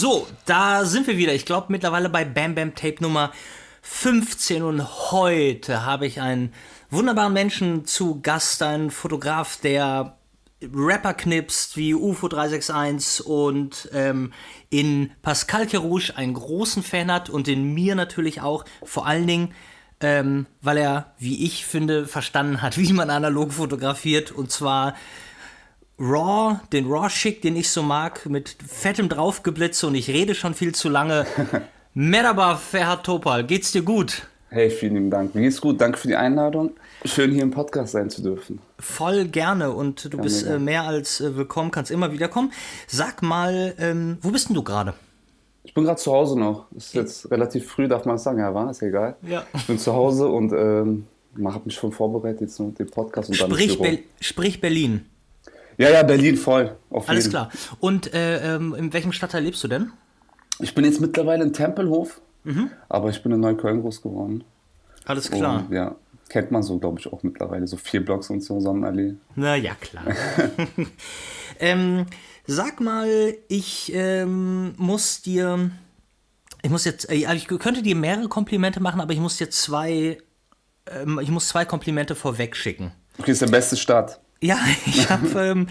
So, da sind wir wieder. Ich glaube mittlerweile bei Bam Bam Tape Nummer 15 und heute habe ich einen wunderbaren Menschen zu Gast, einen Fotograf, der Rapper knipst wie UFO 361 und ähm, in Pascal Kerouche einen großen Fan hat und in mir natürlich auch, vor allen Dingen, ähm, weil er, wie ich finde, verstanden hat, wie man analog fotografiert. Und zwar Raw, den Raw-Schick, den ich so mag, mit fettem Draufgeblitze und ich rede schon viel zu lange. Merhaba, Ferhat Topal, geht's dir gut? Hey, vielen lieben Dank. Mir geht's gut. Danke für die Einladung. Schön, hier im Podcast sein zu dürfen. Voll gerne und du gerne, bist äh, mehr als äh, willkommen, kannst immer wieder kommen. Sag mal, ähm, wo bist denn du gerade? Ich bin gerade zu Hause noch. Ist jetzt relativ früh, darf man sagen, ja, war, ist egal. Ja. Ich bin zu Hause und ähm, habe mich schon vorbereitet jetzt noch den Podcast und sprich dann Be Sprich Berlin. Ja, ja, Berlin voll. Alles jeden. klar. Und äh, ähm, in welchem Stadtteil lebst du denn? Ich bin jetzt mittlerweile in Tempelhof, mhm. aber ich bin in Neukölln groß geworden. Alles klar. Und, ja, kennt man so, glaube ich, auch mittlerweile. So vier Blocks und so, Sonnenallee. Na ja, klar. ähm, sag mal, ich ähm, muss dir. Ich muss jetzt. Äh, ich könnte dir mehrere Komplimente machen, aber ich muss dir zwei. Ähm, ich muss zwei Komplimente vorweg schicken. Okay, ist der beste Start. Ja, ich habe. ähm,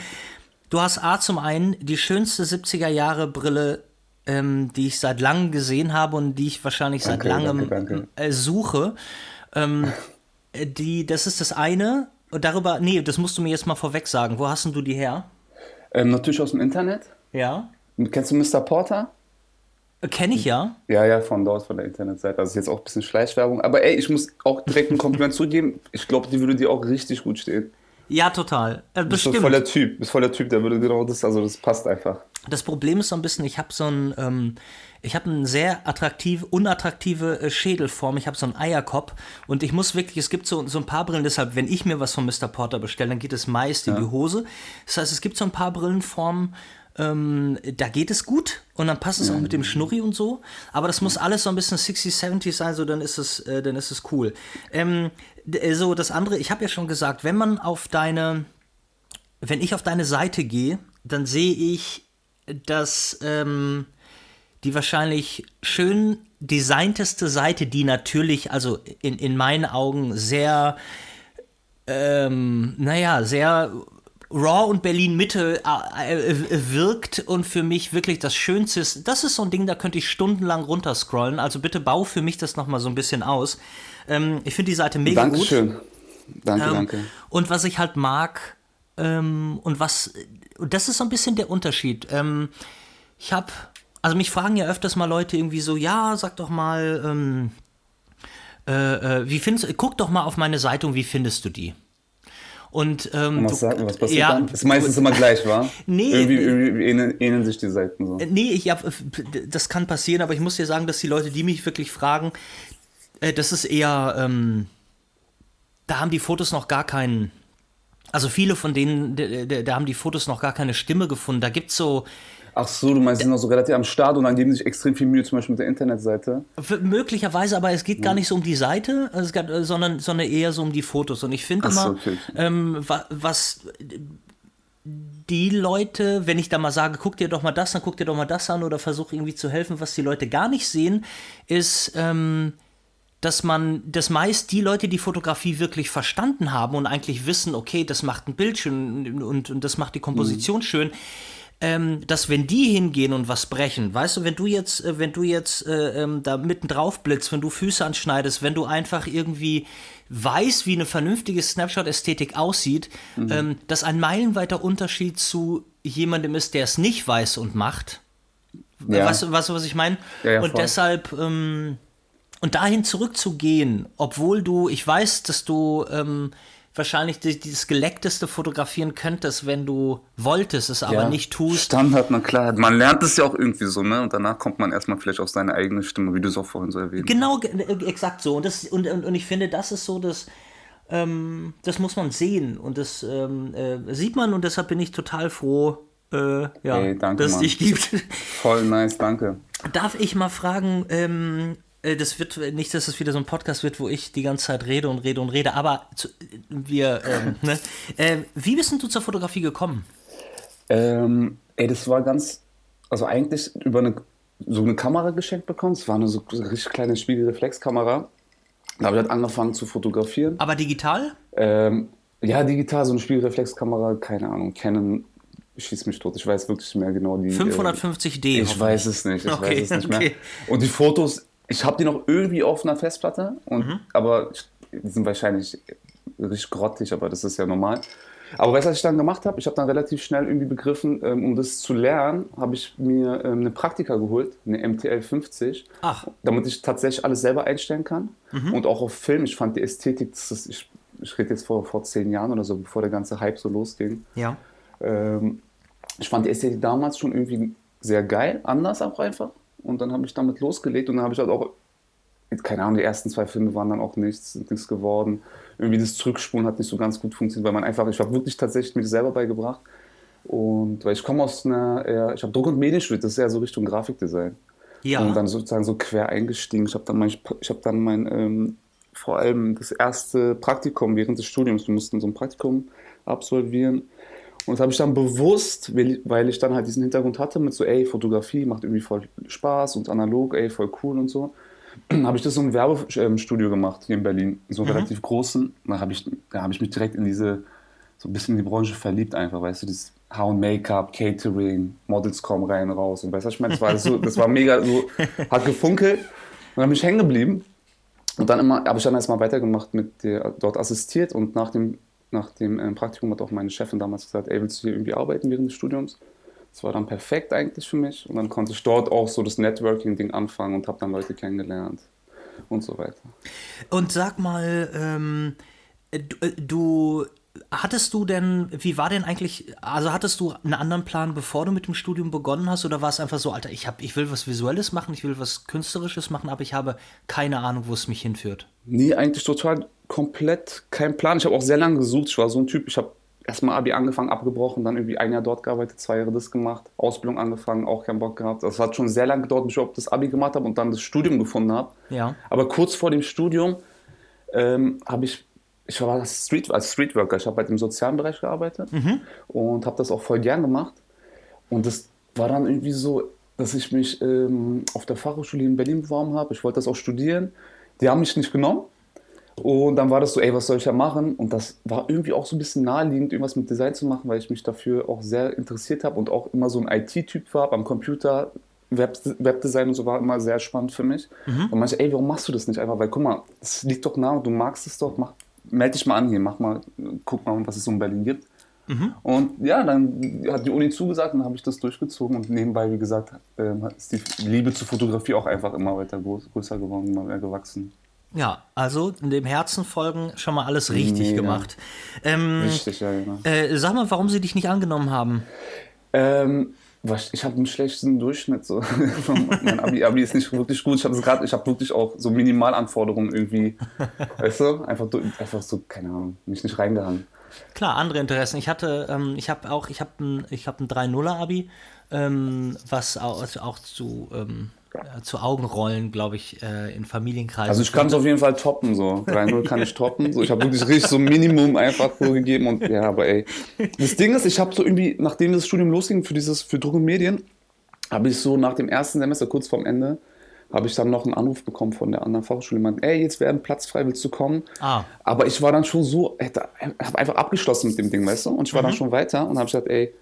du hast A zum einen die schönste 70er Jahre Brille, ähm, die ich seit langem gesehen habe und die ich wahrscheinlich danke, seit langem danke, danke. Äh, suche. Ähm, die, das ist das eine. Und darüber, nee, das musst du mir jetzt mal vorweg sagen. Wo hast denn du die her? Ähm, natürlich aus dem Internet. Ja. Kennst du Mr. Porter? Kenne ich ja. Ja, ja, von dort, von der Internetseite. Also ist jetzt auch ein bisschen Schleichwerbung. Aber ey, ich muss auch direkt ein Kompliment zugeben. Ich glaube, die würde dir auch richtig gut stehen. Ja, total. Äh, bist du voll der Typ, bist voll der Typ, der würde genau das, also das passt einfach. Das Problem ist so ein bisschen, ich habe so ein, ähm, ich habe eine sehr attraktive, unattraktive äh, Schädelform. Ich habe so einen Eierkopf und ich muss wirklich, es gibt so, so ein paar Brillen, deshalb, wenn ich mir was von Mr. Porter bestelle, dann geht es meist in ja. die Hose. Das heißt, es gibt so ein paar Brillenformen, ähm, da geht es gut und dann passt es auch mit dem Schnurri und so. Aber das muss alles so ein bisschen 60, 70 sein, so dann ist es, äh, dann ist es cool. Ähm, äh, so das andere, ich habe ja schon gesagt, wenn man auf deine, wenn ich auf deine Seite gehe, dann sehe ich, dass ähm, die wahrscheinlich schön designteste Seite, die natürlich, also in, in meinen Augen sehr, ähm, naja, sehr Raw und Berlin Mitte äh, äh, wirkt und für mich wirklich das Schönste ist. Das ist so ein Ding, da könnte ich stundenlang runterscrollen. Also bitte bau für mich das nochmal so ein bisschen aus. Ähm, ich finde die Seite mega Dankeschön. gut. Danke, ähm, danke. Und was ich halt mag, ähm, und was, und das ist so ein bisschen der Unterschied. Ähm, ich habe, also mich fragen ja öfters mal Leute irgendwie so, ja, sag doch mal, ähm, äh, äh, wie findest, guck doch mal auf meine Seite und wie findest du die? Und, ähm, was, sagt, was passiert ja, dann? Ist meistens immer gleich, wa? Nee. Irgendwie, irgendwie ähneln, ähneln, sich die Seiten so. Nee, ich hab, das kann passieren, aber ich muss dir sagen, dass die Leute, die mich wirklich fragen, äh, das ist eher, ähm, da haben die Fotos noch gar keinen, also viele von denen, da, da haben die Fotos noch gar keine Stimme gefunden. Da gibt es so, Ach so, du meinst, sie sind noch so relativ am Start und dann geben sie sich extrem viel Mühe, zum Beispiel mit der Internetseite. Möglicherweise, aber es geht gar nicht so um die Seite, sondern, sondern eher so um die Fotos. Und ich finde immer, so, okay. ähm, was die Leute, wenn ich da mal sage, guck dir doch mal das an, guck dir doch mal das an oder versuche irgendwie zu helfen, was die Leute gar nicht sehen, ist, ähm, dass man, dass meist die Leute, die Fotografie wirklich verstanden haben und eigentlich wissen, okay, das macht ein Bild schön und, und das macht die Komposition mhm. schön, ähm, dass wenn die hingehen und was brechen, weißt du, wenn du jetzt, äh, wenn du jetzt äh, ähm, da mitten drauf blitzt, wenn du Füße anschneidest, wenn du einfach irgendwie weißt, wie eine vernünftige Snapshot-Ästhetik aussieht, mhm. ähm, dass ein meilenweiter Unterschied zu jemandem ist, der es nicht weiß und macht. Ja. Weißt, du, weißt du, was ich meine? Ja, ja, und deshalb, ähm, und dahin zurückzugehen, obwohl du, ich weiß, dass du ähm, wahrscheinlich die, das geleckteste fotografieren könntest, wenn du wolltest, es aber ja, nicht tust. Standard, na klar. Man lernt es ja auch irgendwie so, ne? Und danach kommt man erstmal vielleicht auf seine eigene Stimme, wie du es auch vorhin so erwähnt Genau, äh, exakt so. Und, das, und, und, und ich finde, das ist so das. Ähm, das muss man sehen und das ähm, äh, sieht man und deshalb bin ich total froh, äh, ja, hey, danke, dass es dich gibt. Voll nice, danke. Darf ich mal fragen, ähm, äh, das wird nicht, dass es wieder so ein Podcast wird, wo ich die ganze Zeit rede und rede und rede, aber zu, wir, ähm, ne? äh, wie bist du zur Fotografie gekommen? Ähm, ey, das war ganz, also eigentlich über eine so eine Kamera geschenkt bekommen. Es war eine so richtig kleine Spiegelreflexkamera. Da habe ich halt angefangen zu fotografieren. Aber digital? Ähm, ja, digital, so eine Spiegelreflexkamera, keine Ahnung, Canon schießt mich tot. Ich weiß wirklich nicht mehr genau die. 550D. Äh, ich weiß es nicht. Ich okay, weiß es nicht okay. mehr. Und die Fotos, ich habe die noch irgendwie auf einer Festplatte, und, mhm. aber die sind wahrscheinlich richtig grottig, aber das ist ja normal. Aber weißt du, was ich dann gemacht habe? Ich habe dann relativ schnell irgendwie begriffen, ähm, um das zu lernen, habe ich mir ähm, eine Praktika geholt, eine MTL 50, Ach. damit ich tatsächlich alles selber einstellen kann. Mhm. Und auch auf Film. Ich fand die Ästhetik, das ist, ich, ich rede jetzt vor, vor zehn Jahren oder so, bevor der ganze Hype so losging. Ja. Ähm, ich fand die Ästhetik damals schon irgendwie sehr geil, anders auch einfach. Und dann habe ich damit losgelegt und dann habe ich halt auch, keine Ahnung, die ersten zwei Filme waren dann auch nichts, nichts geworden irgendwie das Zurückspulen hat nicht so ganz gut funktioniert, weil man einfach, ich habe wirklich tatsächlich mir das selber beigebracht. Und weil ich komme aus einer, eher, ich habe Druck- und Medienstudiert, das ist eher so Richtung Grafikdesign. Ja. Und dann sozusagen so quer eingestiegen. Ich habe dann mein, ich habe dann mein, ähm, vor allem das erste Praktikum während des Studiums, wir mussten so ein Praktikum absolvieren. Und das habe ich dann bewusst, weil ich dann halt diesen Hintergrund hatte mit so, ey, Fotografie macht irgendwie voll Spaß und analog, ey, voll cool und so. habe ich das so ein Werbestudio gemacht hier in Berlin, so mhm. relativ großen. Da habe ich, da hab ich mich direkt in diese, so ein bisschen in die Branche verliebt einfach, weißt du, das Haar- und Make-up, Catering, Models kommen rein, raus und weißt du, ich meine, das war, so, das war mega, so, hat gefunkelt und dann bin ich hängen geblieben. Und dann immer, habe ich dann erstmal weitergemacht mit der, dort assistiert und nach dem, nach dem äh, Praktikum hat auch meine Chefin damals gesagt, ey, willst du hier irgendwie arbeiten während des Studiums? Das war dann perfekt eigentlich für mich. Und dann konnte ich dort auch so das Networking-Ding anfangen und habe dann Leute kennengelernt und so weiter. Und sag mal, ähm, du, äh, du Hattest du denn, wie war denn eigentlich, also hattest du einen anderen Plan, bevor du mit dem Studium begonnen hast, oder war es einfach so, Alter, ich, hab, ich will was Visuelles machen, ich will was Künstlerisches machen, aber ich habe keine Ahnung, wo es mich hinführt? Nee, eigentlich total komplett kein Plan. Ich habe auch sehr lange gesucht. Ich war so ein Typ, ich habe erstmal Abi angefangen, abgebrochen, dann irgendwie ein Jahr dort gearbeitet, zwei Jahre das gemacht, Ausbildung angefangen, auch keinen Bock gehabt. Das hat schon sehr lange gedauert, bis ich überhaupt das Abi gemacht habe und dann das Studium gefunden habe. Ja. Aber kurz vor dem Studium ähm, habe ich, ich war Street, als Streetworker, ich habe halt im sozialen Bereich gearbeitet mhm. und habe das auch voll gern gemacht. Und das war dann irgendwie so, dass ich mich ähm, auf der Fachhochschule in Berlin beworben habe. Ich wollte das auch studieren. Die haben mich nicht genommen. Und dann war das so, ey, was soll ich da machen? Und das war irgendwie auch so ein bisschen naheliegend, irgendwas mit Design zu machen, weil ich mich dafür auch sehr interessiert habe und auch immer so ein IT-Typ war am Computer. Web Webdesign und so war immer sehr spannend für mich. Mhm. Und manche, ey, warum machst du das nicht einfach? Weil guck mal, es liegt doch nah, du magst es doch, mach, melde dich mal an hier, mach mal, guck mal, was es so in Berlin gibt. Mhm. Und ja, dann hat die Uni zugesagt und dann habe ich das durchgezogen und nebenbei, wie gesagt, ist die Liebe zur Fotografie auch einfach immer weiter größer geworden, immer mehr gewachsen. Ja, also in dem Herzen folgen schon mal alles richtig Mega. gemacht. Ähm, richtig, ja, genau. Äh, sag mal, warum sie dich nicht angenommen haben. Ähm, ich habe einen schlechten Durchschnitt. So. mein Abi, Abi ist nicht wirklich gut. Ich habe gerade, ich habe wirklich auch so Minimalanforderungen irgendwie, weißt du, einfach, einfach so, keine Ahnung, mich nicht reingehangen. Klar, andere Interessen. Ich hatte, ähm, ich habe auch, ich habe ein, ich habe ein 3-0er Abi, ähm, was auch, auch zu ähm, äh, zu Augenrollen, glaube ich, äh, in Familienkreisen. Also ich kann es auf jeden Fall toppen, so. 3-0 kann ich toppen. So, ich habe wirklich richtig so ein Minimum einfach so gegeben und ja, aber ey. Das Ding ist, ich habe so irgendwie, nachdem das Studium losging für dieses, für Druck und Medien, habe ich so nach dem ersten Semester, kurz vorm Ende, habe ich dann noch einen Anruf bekommen von der anderen Fachschule, jemand, ey, jetzt wäre ein Platz frei, willst du kommen? Ah. Aber ich war dann schon so, habe einfach abgeschlossen mit dem Ding, weißt du? Und ich war mhm. dann schon weiter und habe gesagt, ey,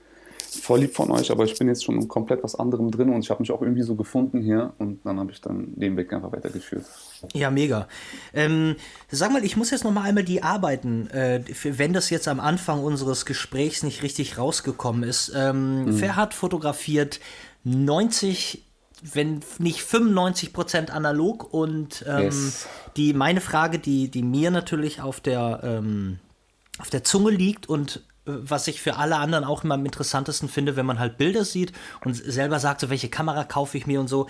voll lieb von euch, aber ich bin jetzt schon komplett was anderem drin und ich habe mich auch irgendwie so gefunden hier und dann habe ich dann den Weg einfach weitergeführt. Ja, mega. Ähm, sag mal, ich muss jetzt noch mal einmal die Arbeiten, äh, wenn das jetzt am Anfang unseres Gesprächs nicht richtig rausgekommen ist. Ähm, mhm. Ferhat fotografiert 90 wenn nicht 95 Prozent analog und ähm, yes. die meine Frage, die die mir natürlich auf der ähm, auf der Zunge liegt und was ich für alle anderen auch immer am interessantesten finde, wenn man halt Bilder sieht und selber sagt, so welche Kamera kaufe ich mir und so.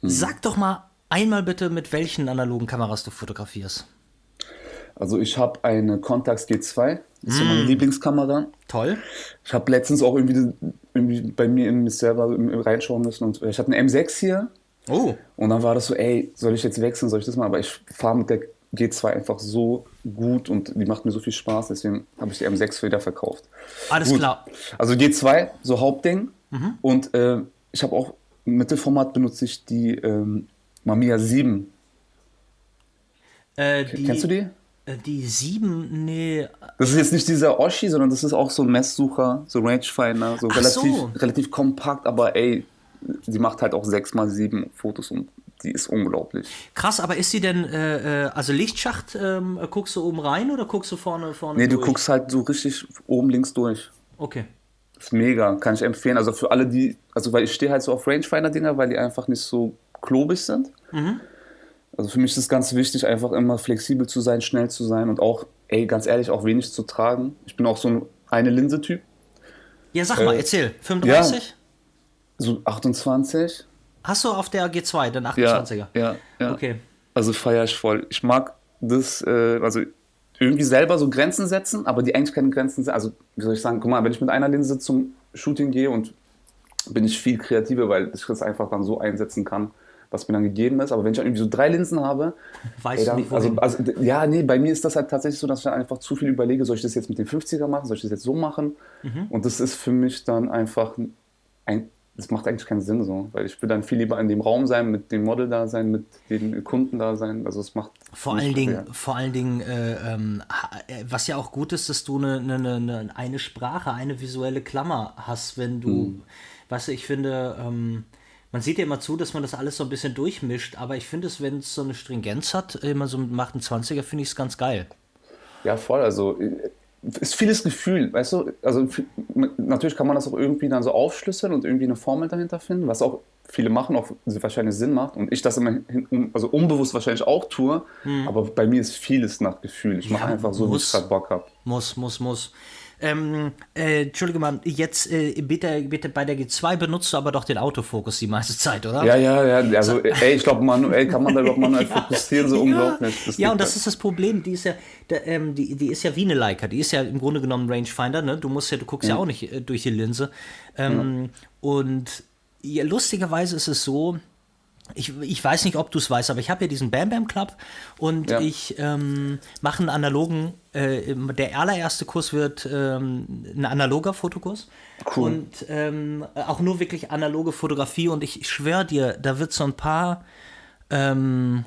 Mhm. Sag doch mal einmal bitte, mit welchen analogen Kameras du fotografierst. Also ich habe eine Contax G2, das ist mm. meine Lieblingskamera. Toll. Ich habe letztens auch irgendwie, irgendwie bei mir in mich selber reinschauen müssen und ich habe eine M6 hier. Oh. Und dann war das so, ey, soll ich jetzt wechseln, soll ich das mal? Aber ich fahre mit der G2 einfach so gut und die macht mir so viel Spaß, deswegen habe ich die M6 wieder verkauft. Alles gut. klar. Also G2, so Hauptding. Mhm. Und äh, ich habe auch Mittelformat benutze ich die ähm, Mamiya 7. Äh, die, Kennst du die? Äh, die 7, nee. Das ist jetzt nicht dieser Oshi, sondern das ist auch so ein Messsucher, so Rangefinder, so relativ, so. relativ kompakt, aber ey, sie macht halt auch 6x7 Fotos und die ist unglaublich. Krass, aber ist sie denn, äh, äh, also Lichtschacht, ähm, guckst du oben rein oder guckst du vorne, vorne Nee, durch? du guckst halt so richtig oben links durch. Okay. Ist mega, kann ich empfehlen. Also für alle, die, also weil ich stehe halt so auf Rangefinder-Dinger, weil die einfach nicht so klobig sind. Mhm. Also für mich ist es ganz wichtig, einfach immer flexibel zu sein, schnell zu sein und auch, ey, ganz ehrlich, auch wenig zu tragen. Ich bin auch so ein eine Linse-Typ. Ja, sag mal, äh, erzähl. 35? Ja, so 28. Hast du auf der G2 den 28er? Ja, ja. ja. Okay. Also feiere ich voll. Ich mag das, äh, also irgendwie selber so Grenzen setzen, aber die eigentlich keine Grenzen sind. Also, wie soll ich sagen, guck mal, wenn ich mit einer Linse zum Shooting gehe und bin ich viel kreativer, weil ich das einfach dann so einsetzen kann, was mir dann gegeben ist. Aber wenn ich dann irgendwie so drei Linsen habe, weiß ey, nicht, also, also, ja, nee, bei mir ist das halt tatsächlich so, dass ich dann einfach zu viel überlege, soll ich das jetzt mit dem 50er machen, soll ich das jetzt so machen? Mhm. Und das ist für mich dann einfach ein das macht eigentlich keinen Sinn so, weil ich will dann viel lieber in dem Raum sein, mit dem Model da sein, mit den Kunden da sein. Also es macht vor allen Dingen, vor allen Dingen, äh, ähm, äh, was ja auch gut ist, dass du eine, eine, eine, eine Sprache, eine visuelle Klammer hast, wenn du, hm. du, ich finde, ähm, man sieht ja immer zu, dass man das alles so ein bisschen durchmischt, aber ich finde es, wenn es so eine Stringenz hat, immer so mit 28er, finde ich es ganz geil. Ja, voll. Also äh, ist vieles Gefühl, weißt du? Also natürlich kann man das auch irgendwie dann so aufschlüsseln und irgendwie eine Formel dahinter finden, was auch viele machen, auch wahrscheinlich Sinn macht und ich das immer hin, also unbewusst wahrscheinlich auch tue, hm. aber bei mir ist vieles nach Gefühl. Ich mache ja, einfach so, muss, wie ich gerade Bock habe. Muss, muss, muss. Ähm, äh, Entschuldige mal, jetzt äh, bitte, bitte bei der G2 benutzt du aber doch den Autofokus die meiste Zeit, oder? Ja, ja, ja. Also, ey, ich glaube, manuell kann man da überhaupt manuell ja, fokussieren, so ja. unglaublich. Das ja, und das ist das Problem. Die ist ja, der, ähm, die, die ist ja wie eine Leica. Die ist ja im Grunde genommen Rangefinder. Ne? Du musst ja, du guckst ja, ja auch nicht äh, durch die Linse. Ähm, und ja, lustigerweise ist es so, ich, ich weiß nicht, ob du es weißt, aber ich habe ja diesen Bam Bam Club und ja. ich ähm, mache einen analogen, äh, der allererste Kurs wird ähm, ein analoger Fotokurs. Cool. Und ähm, auch nur wirklich analoge Fotografie und ich, ich schwöre dir, da wird so ein paar, ähm,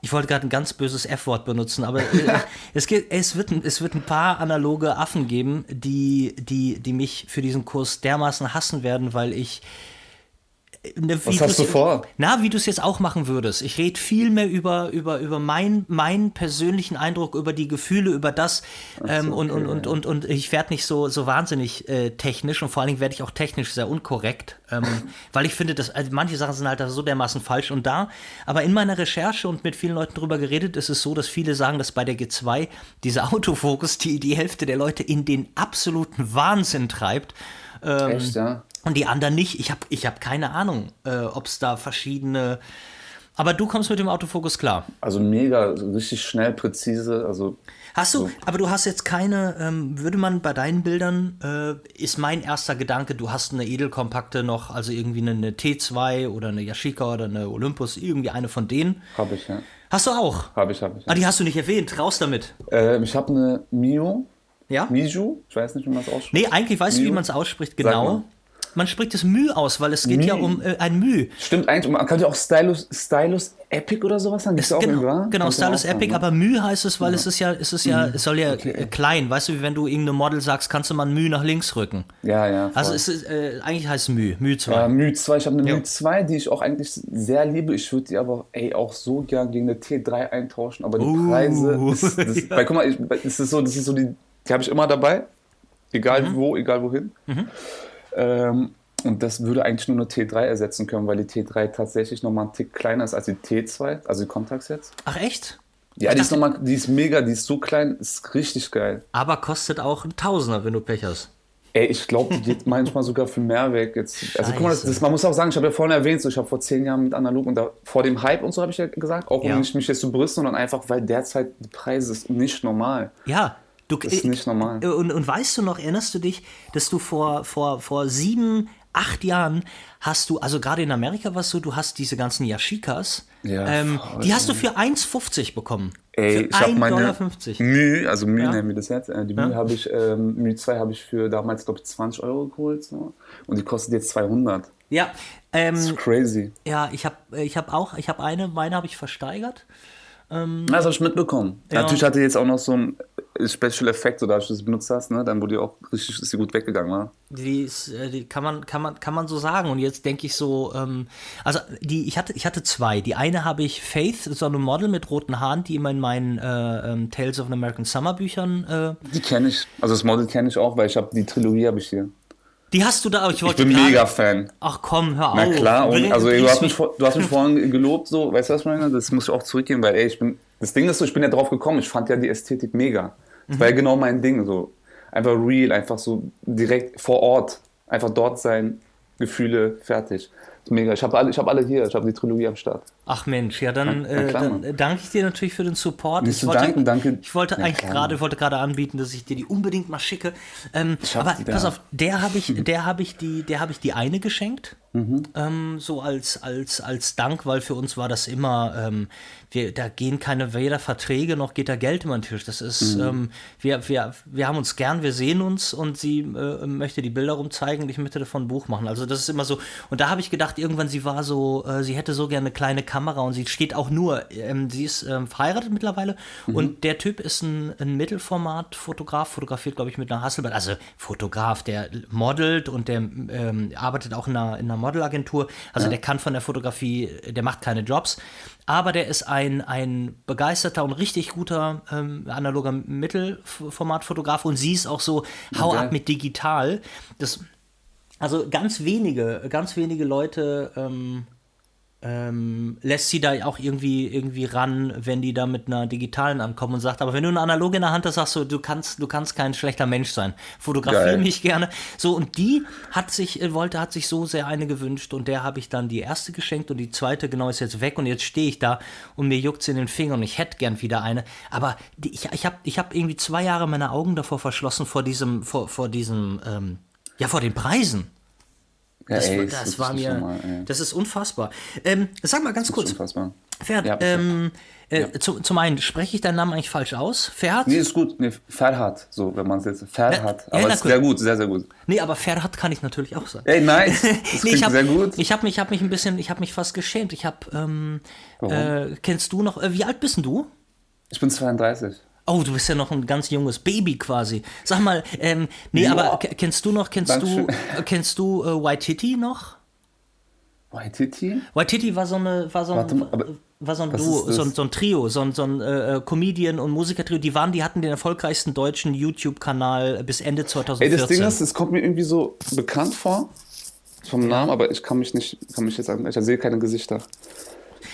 ich wollte gerade ein ganz böses F-Wort benutzen, aber äh, es, geht, es, wird, es wird ein paar analoge Affen geben, die, die, die mich für diesen Kurs dermaßen hassen werden, weil ich Ne, Was hast du vor? Na, wie du es jetzt auch machen würdest. Ich rede viel mehr über, über, über mein, meinen persönlichen Eindruck, über die Gefühle, über das. Ähm, so, und, okay, und, und, und, und ich werde nicht so, so wahnsinnig äh, technisch und vor allen Dingen werde ich auch technisch sehr unkorrekt, ähm, weil ich finde, dass also manche Sachen sind halt so dermaßen falsch und da. Aber in meiner Recherche und mit vielen Leuten darüber geredet, ist es so, dass viele sagen, dass bei der G2 dieser Autofokus die, die Hälfte der Leute in den absoluten Wahnsinn treibt. Ähm, Echt, ja? Und die anderen nicht. Ich habe ich hab keine Ahnung, äh, ob es da verschiedene. Aber du kommst mit dem Autofokus klar. Also mega, richtig schnell, präzise. Also hast du, so. aber du hast jetzt keine, ähm, würde man bei deinen Bildern, äh, ist mein erster Gedanke, du hast eine edelkompakte noch, also irgendwie eine, eine T2 oder eine Yashica oder eine Olympus, irgendwie eine von denen. Habe ich, ja. Hast du auch? Habe ich, habe ich. Ja. Ah, die hast du nicht erwähnt, raus damit. Äh, ich habe eine Mio. Ja? Miju, ich weiß nicht, wie man es ausspricht. Nee, eigentlich weißt Mio? du, wie man es ausspricht, genau man spricht das Müh aus, weil es geht Müh. ja um äh, ein Müh. Stimmt, eigentlich. Man kann ja auch Stylus, Stylus Epic oder sowas sagen. Es, genau, genau Stylus Epic, sagen, aber Müh heißt es, weil ja. es ist ja, es ist ja, mhm. es soll ja okay. klein. Weißt du, wie wenn du irgendeinem Model sagst, kannst du mal ein Müh nach links rücken. Ja, ja. Also voll. Also es ist, äh, eigentlich heißt es Müh, Müh 2. Ja, Müh 2. Ich habe eine ja. Müh 2, die ich auch eigentlich sehr liebe. Ich würde die aber ey, auch so gern gegen eine T3 eintauschen, aber die uh. Preise, ist, das, ja. weil guck mal, ich, das ist so, das ist so die, die habe ich immer dabei. Egal mhm. wo, egal wohin. Mhm. Ähm, und das würde eigentlich nur eine T3 ersetzen können, weil die T3 tatsächlich nochmal einen Tick kleiner ist als die T2, also die Contax jetzt. Ach echt? Ja, die ist, noch mal, die ist mega, die ist so klein, ist richtig geil. Aber kostet auch ein Tausender, wenn du Pech hast. Ey, ich glaube, die geht manchmal sogar für mehr weg. Jetzt. Also guck mal, das, das, man muss auch sagen, ich habe ja vorhin erwähnt, so, ich habe vor zehn Jahren mit Analog und da, vor dem Hype und so habe ich ja gesagt, auch ja. um nicht mich jetzt zu brüsten, sondern einfach, weil derzeit die Preise ist nicht normal. Ja, Du, das ist nicht normal. Und, und weißt du noch, erinnerst du dich, dass du vor, vor, vor sieben, acht Jahren hast du, also gerade in Amerika warst du, du hast diese ganzen Yashicas, Ja, ähm, die hast du für 1,50 bekommen. Ey, ich habe meine Mühe, also Mühe ja. nennen wir das jetzt. Äh, die Mühe ja. habe ich, ähm, Mühe 2 habe ich für damals, glaube ich, 20 Euro geholt. So. Und die kostet jetzt 200. Ja. Ähm, das ist crazy. Ja, ich habe ich hab auch, ich habe eine, meine habe ich versteigert. Ähm, das habe ich mitbekommen. Ja. Natürlich hatte jetzt auch noch so ein Special Effekt, so dass du das benutzt hast, ne? Dann wurde die auch richtig, ist die gut weggegangen, war. Die, ist, äh, die kann man, kann man, kann man so sagen. Und jetzt denke ich so, ähm, also die, ich hatte, ich hatte zwei. Die eine habe ich Faith, so eine Model mit roten Haaren, die immer in meinen äh, ähm, Tales of an American Summer Büchern. Äh, die kenne ich. Also das Model kenne ich auch, weil ich habe die Trilogie habe ich hier. Die hast du da, ich wollte Ich bin mega Fan. Ach komm, hör auf. Na klar, und, also du hast, mich, du hast mich vorhin gelobt, so, weißt du was ich meine? Das muss ich auch zurückgeben, weil ey, ich bin, das Ding ist so, ich bin ja drauf gekommen, ich fand ja die Ästhetik mega. Das mhm. war ja genau mein Ding, so. Einfach real, einfach so direkt vor Ort, einfach dort sein, Gefühle, fertig. Mega. Ich habe alle, hab alle hier. Ich habe die Trilogie am Start. Ach Mensch, ja, dann, ja, klar, äh, dann danke ich dir natürlich für den Support. Nicht ich wollte, danken, danke. Ich wollte ja, eigentlich gerade, wollte gerade anbieten, dass ich dir die unbedingt mal schicke. Ähm, aber pass auf, der habe ich, der habe ich die, der habe ich die eine geschenkt. Mhm. Ähm, so als, als, als Dank, weil für uns war das immer, ähm, wir, da gehen keine weder Verträge noch geht da Geld über den Tisch. Das ist, mhm. ähm, wir, wir, wir haben uns gern, wir sehen uns und sie äh, möchte die Bilder rumzeigen und ich möchte davon ein Buch machen. Also das ist immer so. Und da habe ich gedacht, irgendwann sie war so, äh, sie hätte so gerne eine kleine Kamera und sie steht auch nur, ähm, sie ist ähm, verheiratet mittlerweile mhm. und der Typ ist ein, ein Mittelformat-Fotograf, fotografiert, glaube ich, mit einer Hasselblad, also Fotograf, der modelt und der ähm, arbeitet auch in einer, in einer Modelagentur. Also ja. der kann von der Fotografie, der macht keine Jobs, aber der ist ein, ein begeisterter und richtig guter ähm, analoger Mittelformatfotograf und sie ist auch so, hau okay. ab mit digital. Das, also ganz wenige, ganz wenige Leute ähm, ähm, lässt sie da auch irgendwie, irgendwie ran, wenn die da mit einer digitalen ankommen und sagt, aber wenn du eine analoge in der Hand hast, sagst du, du kannst, du kannst kein schlechter Mensch sein. Fotografiere mich gerne. So, und die hat sich, äh, wollte, hat sich so sehr eine gewünscht und der habe ich dann die erste geschenkt und die zweite, genau, ist jetzt weg und jetzt stehe ich da und mir juckt in den Fingern und ich hätte gern wieder eine. Aber die, ich, ich habe ich hab irgendwie zwei Jahre meine Augen davor verschlossen, vor diesem, vor, vor diesem, ähm, ja, vor den Preisen. Ja, das, ey, das war mir, mal, das ist unfassbar. Ähm, sag mal ganz das kurz. Unfassbar. Ferhat, ja, ähm, äh, ja. zu, zum einen, spreche ich deinen Namen eigentlich falsch aus? Ferhat? Nee, ist gut. Nee, Ferhat, so, wenn man es jetzt. Ferhat. Ja, aber ja, ist sehr gut, sehr, sehr gut. Nee, aber Ferhat kann ich natürlich auch sagen. Ey, nice. Das nee, ich hab, sehr gut. Ich habe mich, hab mich ein bisschen, ich habe mich fast geschämt. Ich habe, ähm, äh, kennst du noch, äh, wie alt bist du? Ich bin 32. Oh, du bist ja noch ein ganz junges Baby quasi. Sag mal, ähm, nee, ja. aber kennst du noch, kennst Dankeschön. du, äh, kennst du äh, Waititi noch? Waititi? Waititi war so eine, war so ein, Warte, aber, war so ein Duo, so, so, ein Trio, so ein, so ein äh, Comedian- und Musikertrio. Die waren, die hatten den erfolgreichsten deutschen YouTube-Kanal bis Ende 2014. Ey, das Ding ist, es kommt mir irgendwie so bekannt vor vom Namen, aber ich kann mich nicht, kann mich jetzt ich sehe keine Gesichter.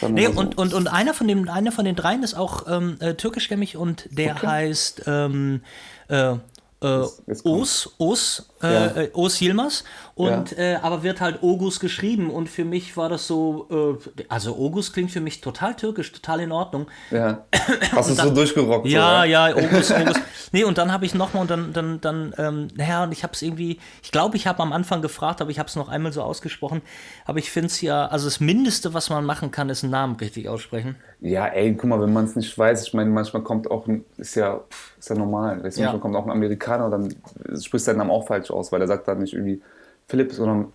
Nee, so. und, und, und einer von den, einer von den dreien ist auch ähm, äh, türkischstämmig und der okay. heißt ähm, äh, äh, Os, Os, äh, ja. Äh, Os Yilmaz und ja. äh, aber wird halt Ogus geschrieben und für mich war das so, äh, also Ogus klingt für mich total türkisch, total in Ordnung. Ja. Hast du es so durchgerockt? Ja, so, ja, Ogus, Ogus. nee, und dann habe ich nochmal und dann, dann, dann, ähm, naja, und ich habe es irgendwie, ich glaube, ich habe am Anfang gefragt, aber ich habe es noch einmal so ausgesprochen, aber ich finde es ja, also das Mindeste, was man machen kann, ist einen Namen richtig aussprechen. Ja, ey, guck mal, wenn man es nicht weiß, ich meine, manchmal kommt auch, ist ja, ist ja normal, weißt du, ja. manchmal kommt auch ein Amerikaner, dann spricht sein Namen auch falsch aus, weil er sagt dann nicht irgendwie Philipp, sondern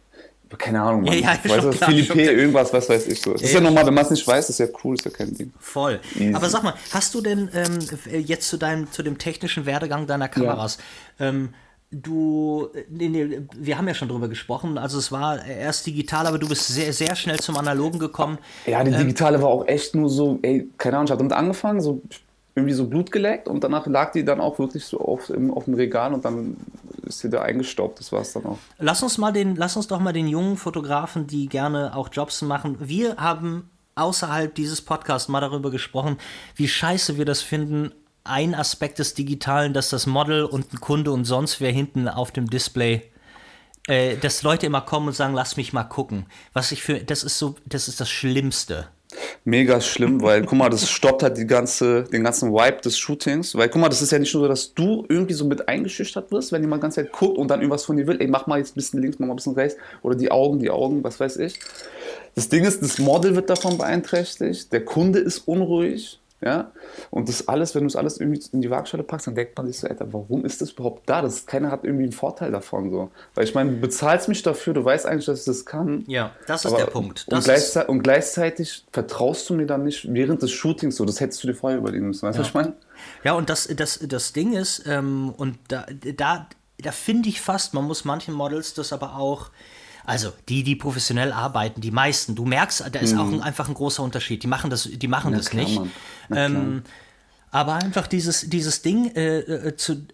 keine Ahnung, man, ja, ja, weißt du, Philippe, irgendwas, was weiß ich so. Das ja, ist ja normal, wenn man es nicht weiß, ist ja cool, ist ja kein Ding. Voll. Easy. Aber sag mal, hast du denn ähm, jetzt zu deinem, zu dem technischen Werdegang deiner Kameras, ähm, du, nee, nee, wir haben ja schon drüber gesprochen, also es war erst digital, aber du bist sehr, sehr schnell zum Analogen gekommen. Ja, die ähm, digitale ähm, war auch echt nur so, ey, keine Ahnung, ich habe damit angefangen, so irgendwie so Blut geleckt und danach lag die dann auch wirklich so auf, im, auf dem Regal und dann ist sie da eingestaubt, das war es dann auch. Lass uns mal den, lass uns doch mal den jungen Fotografen, die gerne auch Jobs machen. Wir haben außerhalb dieses Podcasts mal darüber gesprochen, wie scheiße wir das finden, ein Aspekt des Digitalen, dass das Model und ein Kunde und sonst wer hinten auf dem Display, äh, dass Leute immer kommen und sagen, lass mich mal gucken. Was ich für, das ist so, das ist das Schlimmste. Mega schlimm, weil guck mal, das stoppt halt die ganze, den ganzen Vibe des Shootings. Weil guck mal, das ist ja nicht nur so, dass du irgendwie so mit eingeschüchtert wirst, wenn jemand die ganze Zeit guckt und dann irgendwas von dir will. Ey, mach mal jetzt ein bisschen links, mach mal ein bisschen rechts. Oder die Augen, die Augen, was weiß ich. Das Ding ist, das Model wird davon beeinträchtigt, der Kunde ist unruhig. Ja? Und das alles, wenn du es alles irgendwie in die Waagschale packst, dann denkt man sich so, Alter, warum ist das überhaupt da? Das, keiner hat irgendwie einen Vorteil davon. So. Weil ich meine, du bezahlst mich dafür, du weißt eigentlich, dass ich das kann. Ja, das ist der Punkt. Und, gleichzeitig, und, gleichzeitig, vertraust du mir dann nicht während des Shootings so. Das hättest du dir vorher überlegen müssen. Weißt du, ja. was ich meine? Ja, und das, das, das Ding ist, ähm, und da, da, da finde ich fast, man muss manchen Models das aber auch also die, die professionell arbeiten, die meisten, du merkst, da ist mhm. auch ein, einfach ein großer Unterschied. Die machen das, die machen Na, das klar, nicht. Ähm, aber einfach dieses, dieses Ding äh, äh, zu,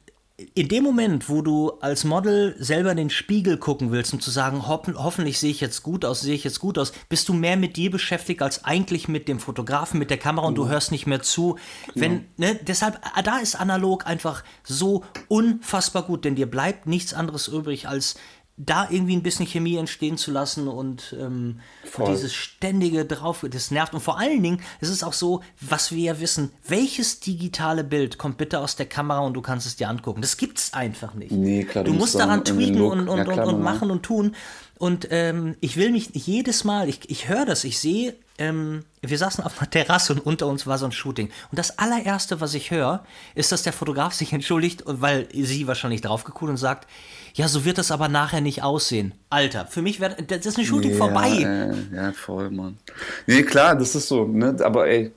in dem Moment, wo du als Model selber in den Spiegel gucken willst, um zu sagen, ho hoffentlich sehe ich jetzt gut aus, sehe ich jetzt gut aus, bist du mehr mit dir beschäftigt als eigentlich mit dem Fotografen, mit der Kamera und du hörst nicht mehr zu. Wenn, ne, deshalb, äh, da ist analog einfach so unfassbar gut, denn dir bleibt nichts anderes übrig, als da irgendwie ein bisschen Chemie entstehen zu lassen und ähm, dieses ständige drauf, das nervt. Und vor allen Dingen ist es auch so, was wir ja wissen, welches digitale Bild kommt bitte aus der Kamera und du kannst es dir angucken. Das gibt's einfach nicht. Nee, klar, du, du musst daran tweaken und, und, ja, klar, und, und machen und tun. Und ähm, ich will mich jedes Mal, ich, ich höre das, ich sehe ähm, wir saßen auf einer Terrasse und unter uns war so ein Shooting. Und das allererste, was ich höre, ist, dass der Fotograf sich entschuldigt, weil sie wahrscheinlich draufgeguckt und sagt, ja, so wird das aber nachher nicht aussehen. Alter, für mich wäre, das ist ein Shooting ja, vorbei. Äh, ja, voll, Mann. Nee, klar, das ist so, ne, aber ey,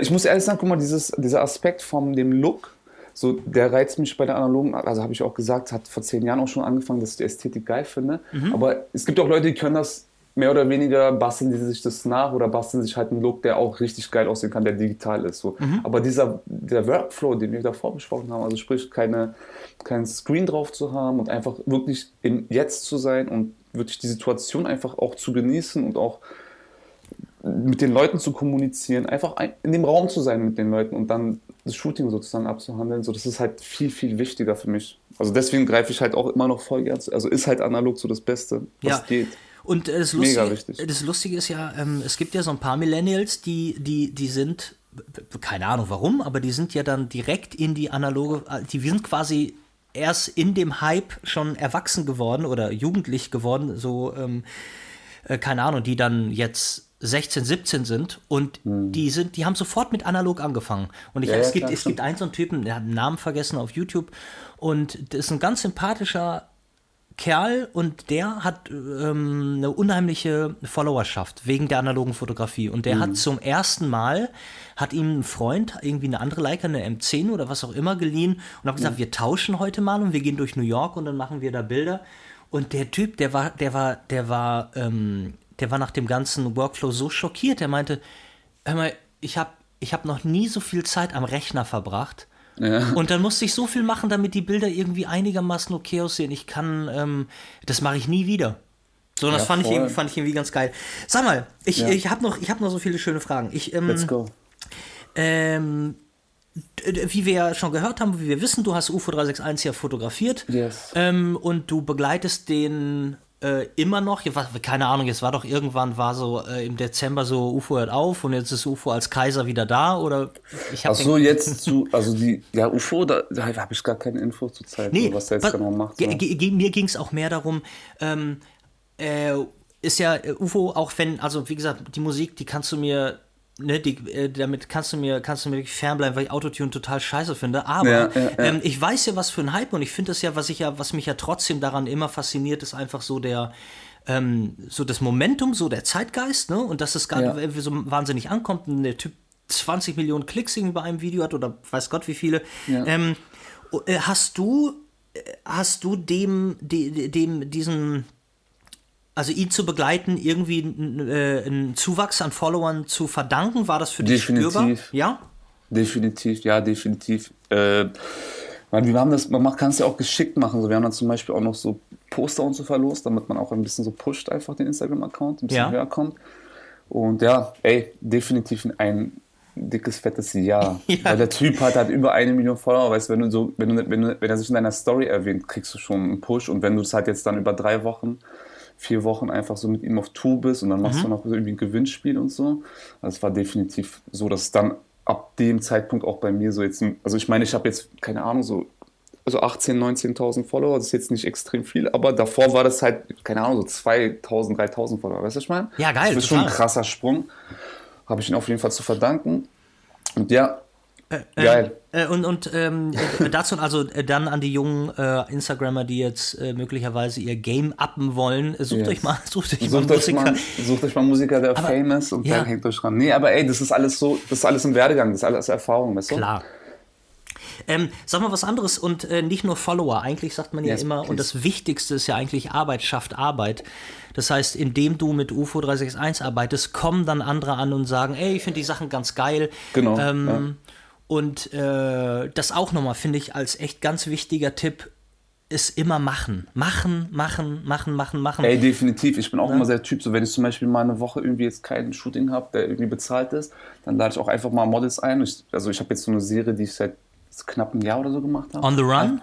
ich muss ehrlich sagen, guck mal, dieses, dieser Aspekt von dem Look, so, der reizt mich bei der analogen, also habe ich auch gesagt, hat vor zehn Jahren auch schon angefangen, dass ich die Ästhetik geil finde. Mhm. Aber es gibt auch Leute, die können das mehr oder weniger basteln die sich das nach oder basteln sich halt einen Look, der auch richtig geil aussehen kann, der digital ist. So. Mhm. Aber dieser der Workflow, den wir davor besprochen haben, also sprich keine, kein Screen drauf zu haben und einfach wirklich im Jetzt zu sein und wirklich die Situation einfach auch zu genießen und auch mit den Leuten zu kommunizieren, einfach in dem Raum zu sein mit den Leuten und dann das Shooting sozusagen abzuhandeln, so das ist halt viel, viel wichtiger für mich. Also deswegen greife ich halt auch immer noch voll. Also ist halt analog so das Beste, was ja. geht. Und äh, das, Lustige, das Lustige ist ja, ähm, es gibt ja so ein paar Millennials, die, die, die sind, keine Ahnung warum, aber die sind ja dann direkt in die analoge, äh, die sind quasi erst in dem Hype schon erwachsen geworden oder jugendlich geworden, so, ähm, äh, keine Ahnung, die dann jetzt 16, 17 sind und hm. die sind, die haben sofort mit analog angefangen. Und ich, ja, es, gibt, es gibt einen so einen Typen, der hat einen Namen vergessen auf YouTube und das ist ein ganz sympathischer Kerl und der hat ähm, eine unheimliche Followerschaft wegen der analogen Fotografie. Und der mhm. hat zum ersten Mal, hat ihm ein Freund irgendwie eine andere Leica, eine M10 oder was auch immer geliehen und hat gesagt, mhm. wir tauschen heute mal und wir gehen durch New York und dann machen wir da Bilder. Und der Typ, der war, der war, der war, ähm, der war nach dem ganzen Workflow so schockiert. Er meinte, hör mal, ich habe ich hab noch nie so viel Zeit am Rechner verbracht ja. Und dann musste ich so viel machen, damit die Bilder irgendwie einigermaßen okay aussehen. Ich kann, ähm, das mache ich nie wieder. So, das ja, fand, ich, fand ich irgendwie ganz geil. Sag mal, ich, ja. ich habe noch, hab noch so viele schöne Fragen. Ich, ähm, Let's go. Ähm, wie wir ja schon gehört haben, wie wir wissen, du hast UFO 361 ja fotografiert. Yes. Ähm, und du begleitest den äh, immer noch, war, keine Ahnung, es war doch irgendwann, war so äh, im Dezember so UFO hört auf und jetzt ist UFO als Kaiser wieder da oder ich Ach so, jetzt zu, also die, ja, UFO, da, da habe ich gar keine Info zur Zeit, nee, was der jetzt genau macht. So. Mir ging es auch mehr darum, ähm, äh, ist ja äh, UFO, auch wenn, also wie gesagt, die Musik, die kannst du mir ne, die, äh, damit kannst du mir, kannst du mir wirklich fernbleiben, weil ich Autotune total scheiße finde. Aber ja, ja, ja. Ähm, ich weiß ja, was für ein Hype und ich finde das ja, was ich ja, was mich ja trotzdem daran immer fasziniert, ist einfach so der, ähm, so das Momentum, so der Zeitgeist, ne? Und dass es gar nicht so wahnsinnig ankommt und der Typ 20 Millionen Klicks irgendwie bei einem Video hat oder weiß Gott wie viele. Ähm, äh, hast du, äh, hast du dem, dem, dem diesen also ihn zu begleiten, irgendwie äh, einen Zuwachs an Followern zu verdanken? War das für dich definitiv. spürbar? Ja? Definitiv, ja, definitiv. Äh, wir haben das, man kann es ja auch geschickt machen. So, wir haben dann zum Beispiel auch noch so Poster und so verlost, damit man auch ein bisschen so pusht, einfach den Instagram-Account, ein bisschen ja. höher kommt. Und ja, ey, definitiv ein dickes, fettes Ja. ja. Weil der Typ hat halt über eine Million Follower, weißt wenn du so, wenn du, wenn du, wenn er sich in deiner Story erwähnt, kriegst du schon einen Push. Und wenn du es halt jetzt dann über drei Wochen vier Wochen einfach so mit ihm auf Tour bist und dann machst mhm. du noch irgendwie ein Gewinnspiel und so. Also es war definitiv so, dass es dann ab dem Zeitpunkt auch bei mir so jetzt, also ich meine, ich habe jetzt, keine Ahnung, so also 18.000, 19.000 Follower, das ist jetzt nicht extrem viel, aber davor war das halt, keine Ahnung, so 2.000, 3.000 Follower, weißt du, was ich meine? Ja, geil. Das ist schon ein krasser Sprung. Habe ich ihn auf jeden Fall zu verdanken. Und ja, äh, äh geil. Äh, und und ähm, äh, dazu also äh, dann an die jungen äh, Instagrammer, die jetzt möglicherweise ihr Game uppen wollen, sucht yes. euch mal, sucht euch sucht mal Musiker. Mal, sucht euch mal Musiker, der aber, famous und ja. dann hängt euch dran. Nee, aber ey, das ist alles so, das ist alles im Werdegang, das ist alles Erfahrung, weißt du? Klar. Ähm, sag mal was anderes und äh, nicht nur Follower. Eigentlich sagt man ja yes, immer, please. und das Wichtigste ist ja eigentlich Arbeit schafft Arbeit. Das heißt, indem du mit UFO 361 arbeitest, kommen dann andere an und sagen, ey, ich finde die Sachen ganz geil. Genau. Ähm, ja. Und äh, das auch nochmal, finde ich, als echt ganz wichtiger Tipp, ist immer machen. Machen, machen, machen, machen, machen. Ey, definitiv. Ich bin auch ja. immer sehr Typ, so wenn ich zum Beispiel mal eine Woche irgendwie jetzt kein Shooting habe, der irgendwie bezahlt ist, dann lade ich auch einfach mal Models ein. Ich, also ich habe jetzt so eine Serie, die ich seit knapp ein Jahr oder so gemacht habe. On the Run?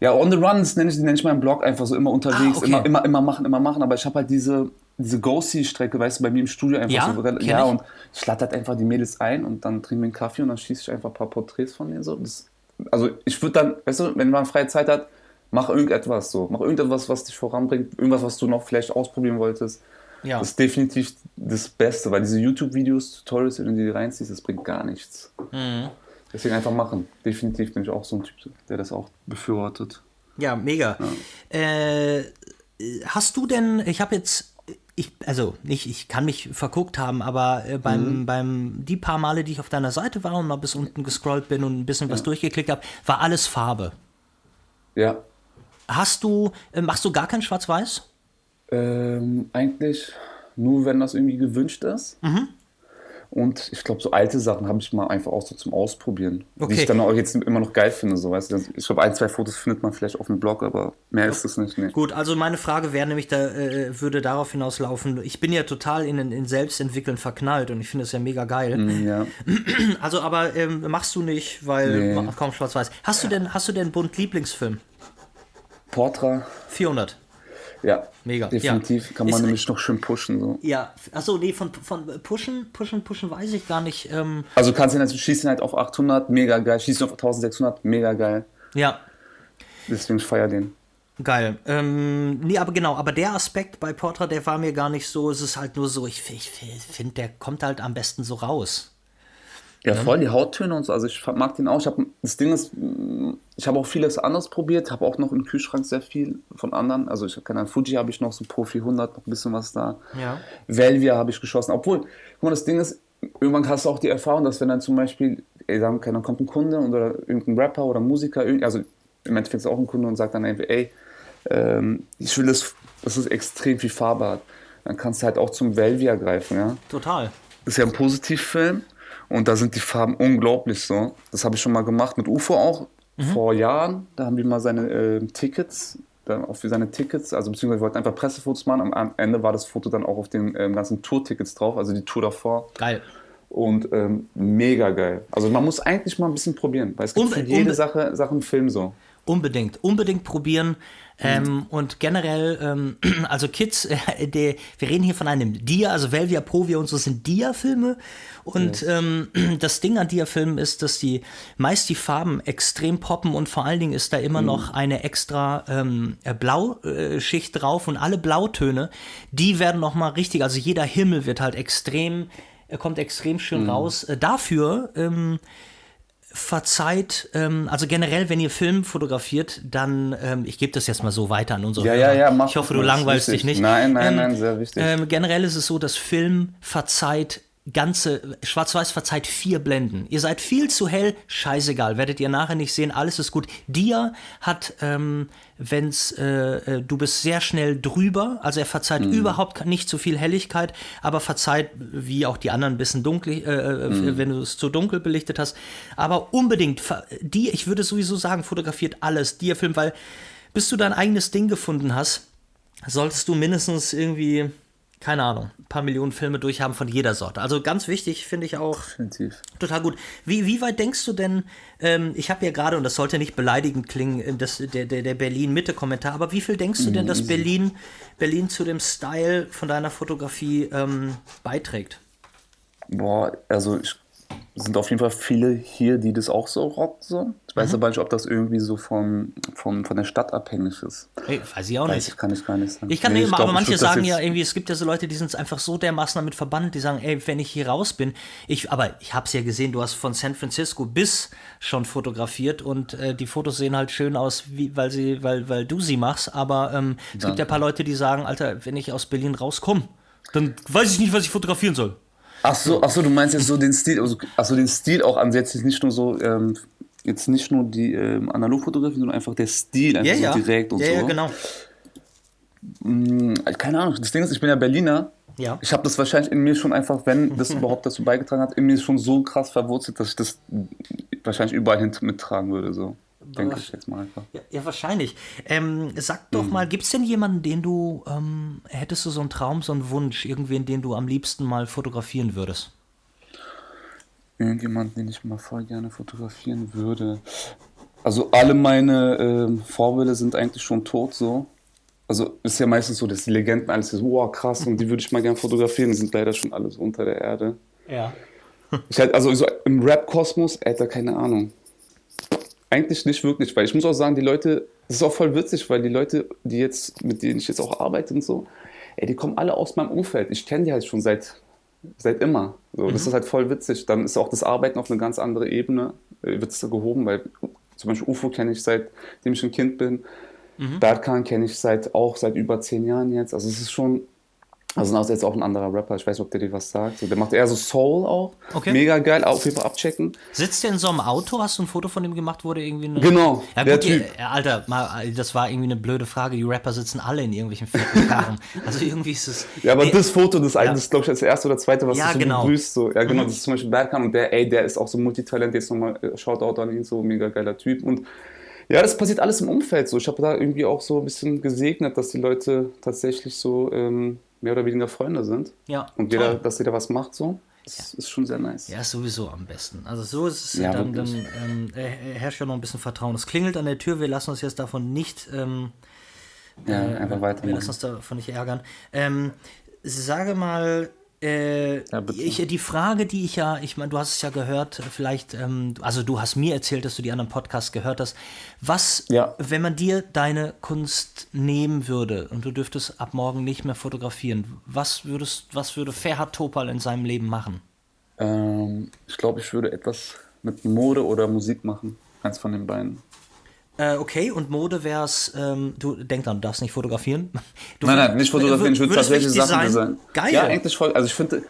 Ja, On the Run, das nenne ich, nenn ich meinen Blog einfach so immer unterwegs, ah, okay. immer, immer, immer machen, immer machen. Aber ich habe halt diese, diese Go-See-Strecke, weißt du, bei mir im Studio einfach ja, so. Ja, ich. und ich lade halt einfach die Mädels ein und dann trinken wir einen Kaffee und dann schieße ich einfach ein paar Porträts von denen so. Das, also ich würde dann, weißt du, wenn man freie Zeit hat, mach irgendetwas so. Mach irgendetwas, was dich voranbringt, irgendwas, was du noch vielleicht ausprobieren wolltest. Ja. Das ist definitiv das Beste, weil diese YouTube-Videos, Tutorials, wenn du die reinziehst, das bringt gar nichts. Mhm. Deswegen einfach machen. Definitiv bin ich auch so ein Typ, der das auch befürwortet. Ja, mega. Ja. Äh, hast du denn, ich habe jetzt, ich, also nicht, ich kann mich verguckt haben, aber äh, beim, mhm. beim, die paar Male, die ich auf deiner Seite war und mal bis unten gescrollt bin und ein bisschen ja. was durchgeklickt habe, war alles Farbe. Ja. Hast du, äh, machst du gar kein Schwarz-Weiß? Ähm, eigentlich nur, wenn das irgendwie gewünscht ist. Mhm. Und ich glaube, so alte Sachen habe ich mal einfach auch so zum Ausprobieren. Okay. Die ich dann auch jetzt immer noch geil finde. So, weißt du? Ich glaube, ein, zwei Fotos findet man vielleicht auf dem Blog, aber mehr ist es nicht. Nee. Gut, also meine Frage wäre nämlich, da äh, würde darauf hinauslaufen, ich bin ja total in, in Selbstentwickeln verknallt und ich finde das ja mega geil. Mm, ja. Also, aber ähm, machst du nicht, weil nee. kaum schwarz-weiß. Hast du denn, hast du denn Bund Lieblingsfilm? Portra. 400. Ja, mega. Definitiv ja. kann man ist, nämlich noch schön pushen. So. Ja, achso, nee, von, von pushen, pushen, pushen weiß ich gar nicht. Ähm also kannst du halt, schießen halt auf 800, mega geil. Schießen auf 1600, mega geil. Ja. Deswegen feier den. Geil. Ähm, nee, aber genau, aber der Aspekt bei Portra, der war mir gar nicht so. Es ist halt nur so, ich, ich finde, der kommt halt am besten so raus. Ja, voll die Hauttöne und so. Also ich mag den auch. Ich hab, das Ding ist, ich habe auch vieles anderes probiert, habe auch noch im Kühlschrank sehr viel von anderen. Also ich habe keine Ahnung, Fuji habe ich noch so Pro 400, noch ein bisschen was da. Ja. Velvia habe ich geschossen. Obwohl, guck mal, das Ding ist, irgendwann hast du auch die Erfahrung, dass wenn dann zum Beispiel, ey, sagen kann, dann kommt ein Kunde oder irgendein Rapper oder Musiker, also im Endeffekt ist auch ein Kunde und sagt dann einfach, ey, ähm, ich will das, dass es extrem viel Farbe hat. Dann kannst du halt auch zum Velvia greifen, ja. Total. Das ist ja ein Positivfilm und da sind die Farben unglaublich so. Das habe ich schon mal gemacht mit UFO auch mhm. vor Jahren. Da haben wir mal seine äh, Tickets, dann auch für seine Tickets, also beziehungsweise wir wollten einfach Pressefotos machen. Am Ende war das Foto dann auch auf den ähm, ganzen Tour-Tickets drauf, also die Tour davor. Geil. Und ähm, mega geil. Also man muss eigentlich mal ein bisschen probieren, weil es gibt Unbe für jede Sache, Sache einen Film so. Unbedingt, unbedingt probieren. Ähm, mhm. Und generell, ähm, also Kids, äh, die, wir reden hier von einem Dia, also Velvia, Provia und so sind Dia-Filme. Und ja. ähm, das Ding an Dia-Filmen ist, dass die meist die Farben extrem poppen und vor allen Dingen ist da immer mhm. noch eine extra ähm, äh, Blauschicht drauf und alle Blautöne, die werden noch mal richtig, also jeder Himmel wird halt extrem, er kommt extrem schön mhm. raus. Äh, dafür ähm, verzeiht, ähm, also generell, wenn ihr Film fotografiert, dann, ähm, ich gebe das jetzt mal so weiter an unsere Ja, ja, ja, mach Ich hoffe, du langweilst dich nicht. Nein, nein, ähm, nein, sehr wichtig. Ähm, generell ist es so, dass Film verzeiht ganze, Schwarz-Weiß verzeiht vier Blenden. Ihr seid viel zu hell, scheißegal, werdet ihr nachher nicht sehen, alles ist gut. Dia hat, ähm, wenn's, äh, äh, du bist sehr schnell drüber, also er verzeiht mhm. überhaupt nicht zu viel Helligkeit, aber verzeiht, wie auch die anderen, ein bisschen dunkel, äh, äh mhm. wenn du es zu dunkel belichtet hast. Aber unbedingt, die, ich würde sowieso sagen, fotografiert alles, Dia-Film, weil bis du dein eigenes Ding gefunden hast, solltest du mindestens irgendwie keine Ahnung, ein paar Millionen Filme durchhaben von jeder Sorte. Also ganz wichtig, finde ich auch. Definitiv. Total gut. Wie, wie weit denkst du denn, ähm, ich habe ja gerade, und das sollte nicht beleidigend klingen, äh, das, der, der, der Berlin-Mitte-Kommentar, aber wie viel denkst du denn, dass. Berlin, Berlin zu dem Style von deiner Fotografie ähm, beiträgt? Boah, also ich sind auf jeden Fall viele hier, die das auch so rockt. So. Ich weiß mhm. aber nicht, ob das irgendwie so vom, vom, von der Stadt abhängig ist. Hey, weiß ich auch weiß nicht. Ich, kann ich gar nicht sagen. Ich kann nee, immer, aber manche sagen ja irgendwie, es gibt ja so Leute, die sind einfach so dermaßen damit verbannt, die sagen, ey, wenn ich hier raus bin, ich, aber ich habe es ja gesehen, du hast von San Francisco bis schon fotografiert und äh, die Fotos sehen halt schön aus, wie, weil, sie, weil, weil du sie machst, aber ähm, es gibt ja ein paar Leute, die sagen, Alter, wenn ich aus Berlin rauskomme, dann weiß ich nicht, was ich fotografieren soll. Ach so, ach so, du meinst jetzt so den Stil, also, also den Stil auch ansätzlich nicht nur so, ähm, jetzt nicht nur die ähm, Analogfotografie, sondern einfach der Stil, einfach ja, so ja. direkt und ja, so. Ja, genau. Hm, keine Ahnung, das Ding ist, ich bin ja Berliner. Ja. Ich habe das wahrscheinlich in mir schon einfach, wenn das überhaupt dazu beigetragen hat, in mir schon so krass verwurzelt, dass ich das wahrscheinlich überall hin mittragen würde. So. Denke ich jetzt mal einfach. Ja, ja wahrscheinlich. Ähm, sag doch mhm. mal, gibt es denn jemanden, den du, ähm, hättest du so einen Traum, so einen Wunsch, irgendwen, den du am liebsten mal fotografieren würdest? Irgendjemanden, den ich mal voll gerne fotografieren würde. Also alle meine ähm, Vorbilder sind eigentlich schon tot so. Also ist ja meistens so, dass die Legenden alles so, wow, krass, und die würde ich mal gerne fotografieren, die sind leider schon alle so unter der Erde. Ja. Ich halt, also so im Rap-Kosmos, Alter, keine Ahnung. Eigentlich nicht wirklich, weil ich muss auch sagen, die Leute, das ist auch voll witzig, weil die Leute, die jetzt, mit denen ich jetzt auch arbeite und so, ey, die kommen alle aus meinem Umfeld. Ich kenne die halt schon seit, seit immer. So, mhm. Das ist halt voll witzig. Dann ist auch das Arbeiten auf eine ganz andere Ebene, äh, wird es gehoben, weil zum Beispiel UFO kenne ich seitdem ich ein Kind bin. Mhm. Berkan kenne ich seit auch seit über zehn Jahren jetzt. Also es ist schon, also ist jetzt auch ein anderer Rapper, ich weiß nicht, ob der dir was sagt. So, der macht eher so Soul auch. Okay. Mega geil, auf jeden Fall abchecken. Sitzt der in so einem Auto? Hast du ein Foto von dem gemacht, wurde irgendwie eine Genau, ja, der gut, Typ. Die, Alter, mal, das war irgendwie eine blöde Frage. Die Rapper sitzen alle in irgendwelchen Karren. also irgendwie ist es. Ja, aber nee, das Foto, das, ja. das glaube ich, das erste oder zweite, was ja, du so genau. begrüßt. So. Ja, genau, mhm. das ist zum Beispiel Berkan und der, ey, der ist auch so Multitalent, jetzt nochmal äh, Shoutout an ihn, so mega geiler Typ. Und ja, das passiert alles im Umfeld so. Ich habe da irgendwie auch so ein bisschen gesegnet, dass die Leute tatsächlich so ähm, mehr oder weniger Freunde sind. Ja. Und jeder, dass jeder was macht so. Das ja. ist schon sehr nice. Ja, sowieso am besten. Also so ist es, ja, dann, dann ähm, herrscht ja noch ein bisschen Vertrauen. Es klingelt an der Tür, wir lassen uns jetzt davon nicht ähm, ja, äh, einfach weiter. Wir lassen uns davon nicht ärgern. Ähm, sage mal, äh, ja, ich, die Frage, die ich ja, ich meine, du hast es ja gehört, vielleicht, ähm, also du hast mir erzählt, dass du die anderen Podcasts gehört hast. Was, ja. wenn man dir deine Kunst nehmen würde und du dürftest ab morgen nicht mehr fotografieren, was würdest, was würde Ferhat Topal in seinem Leben machen? Ähm, ich glaube, ich würde etwas mit Mode oder Musik machen. Eins von den beiden. Äh, okay, und Mode wäre es, ähm, du denk dran, du darfst nicht fotografieren. Du nein, nein, nicht fotografieren, ich würde tatsächlich Sachen designen. Geil. Ja, eigentlich voll. Also ich finde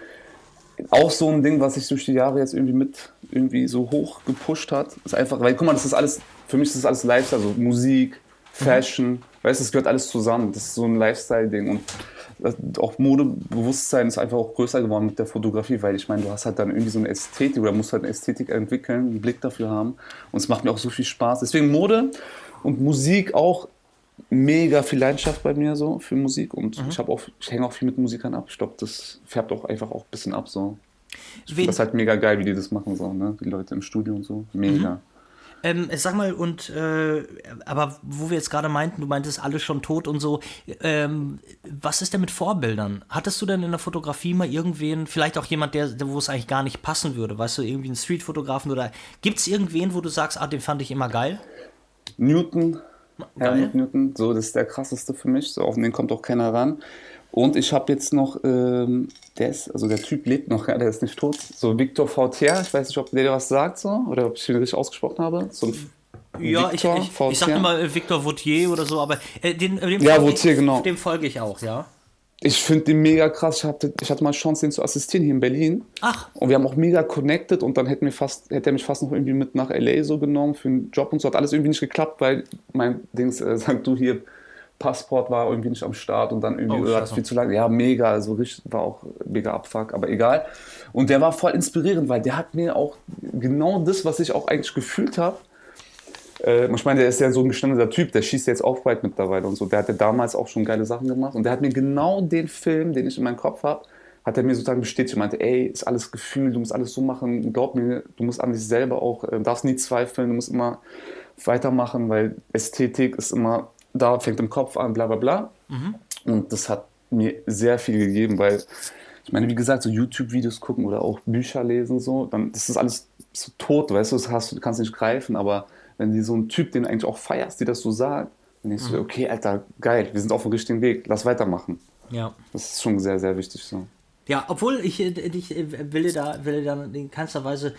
auch so ein Ding, was sich durch die Jahre jetzt irgendwie mit irgendwie so hoch gepusht hat, ist einfach, weil guck mal, das ist alles, für mich ist das alles Lifestyle, also Musik, Fashion, mhm. weißt du, das gehört alles zusammen. Das ist so ein Lifestyle-Ding und auch Modebewusstsein ist einfach auch größer geworden mit der Fotografie, weil ich meine, du hast halt dann irgendwie so eine Ästhetik oder musst halt eine Ästhetik entwickeln, einen Blick dafür haben. Und es macht mir auch so viel Spaß. Deswegen Mode und Musik auch mega viel Leidenschaft bei mir so für Musik und mhm. ich habe auch ich hänge auch viel mit Musikern ab. Ich glaube, das färbt auch einfach auch ein bisschen ab so. Ich finde das halt mega geil, wie die das machen so, ne? Die Leute im Studio und so, mega. Mhm. Ähm, sag mal, und äh, aber wo wir jetzt gerade meinten, du meintest alles schon tot und so, ähm, was ist denn mit Vorbildern? Hattest du denn in der Fotografie mal irgendwen, vielleicht auch jemand, der, wo es eigentlich gar nicht passen würde, weißt du, irgendwie einen Streetfotografen oder gibt es irgendwen, wo du sagst, ah, den fand ich immer geil? Newton, Helmut Newton, so, das ist der krasseste für mich, so, auf den kommt auch keiner ran. Und ich habe jetzt noch, ähm, der ist, also der Typ lebt noch, ja, der ist nicht tot. So Victor Vautier, ich weiß nicht, ob der was sagt so, oder ob ich ihn richtig ausgesprochen habe. So ein ja, Victor ich, ich, ich sag immer äh, Victor Vautier oder so, aber äh, den, äh, dem, ja, Vautier, genau. dem folge ich auch, ja. Ich finde den mega krass. Ich hatte, ich hatte mal Chance, den zu assistieren hier in Berlin. Ach. Und wir haben auch mega connected und dann hätten wir fast, hätte er mich fast noch irgendwie mit nach LA so genommen für einen Job und so. Hat alles irgendwie nicht geklappt, weil mein Dings äh, sagt, du hier, Passport war irgendwie nicht am Start und dann irgendwie oh, hat viel zu lange. Ja, mega, also richtig, war auch mega Abfuck, aber egal. Und der war voll inspirierend, weil der hat mir auch genau das, was ich auch eigentlich gefühlt habe, äh, ich meine, der ist ja so ein gestandener Typ, der schießt jetzt auch weit mittlerweile und so. Der hatte damals auch schon geile Sachen gemacht und der hat mir genau den Film, den ich in meinem Kopf habe, hat er mir sozusagen bestätigt und meinte, ey, ist alles Gefühl, du musst alles so machen, glaub mir, du musst an dich selber auch, äh, darfst nie zweifeln, du musst immer weitermachen, weil Ästhetik ist immer da, fängt im Kopf an, bla bla bla. Mhm. Und das hat mir sehr viel gegeben, weil ich meine, wie gesagt, so YouTube-Videos gucken oder auch Bücher lesen, so, dann das ist alles so tot, weißt du, das hast, du kannst nicht greifen, aber wenn die so ein Typ, den du eigentlich auch feierst, die das so sagt, dann denkst mhm. du, okay, Alter, geil, wir sind auf dem richtigen Weg, lass weitermachen. Ja. Das ist schon sehr, sehr wichtig so. Ja, obwohl ich, äh, ich äh, will da, will da in keinster Weise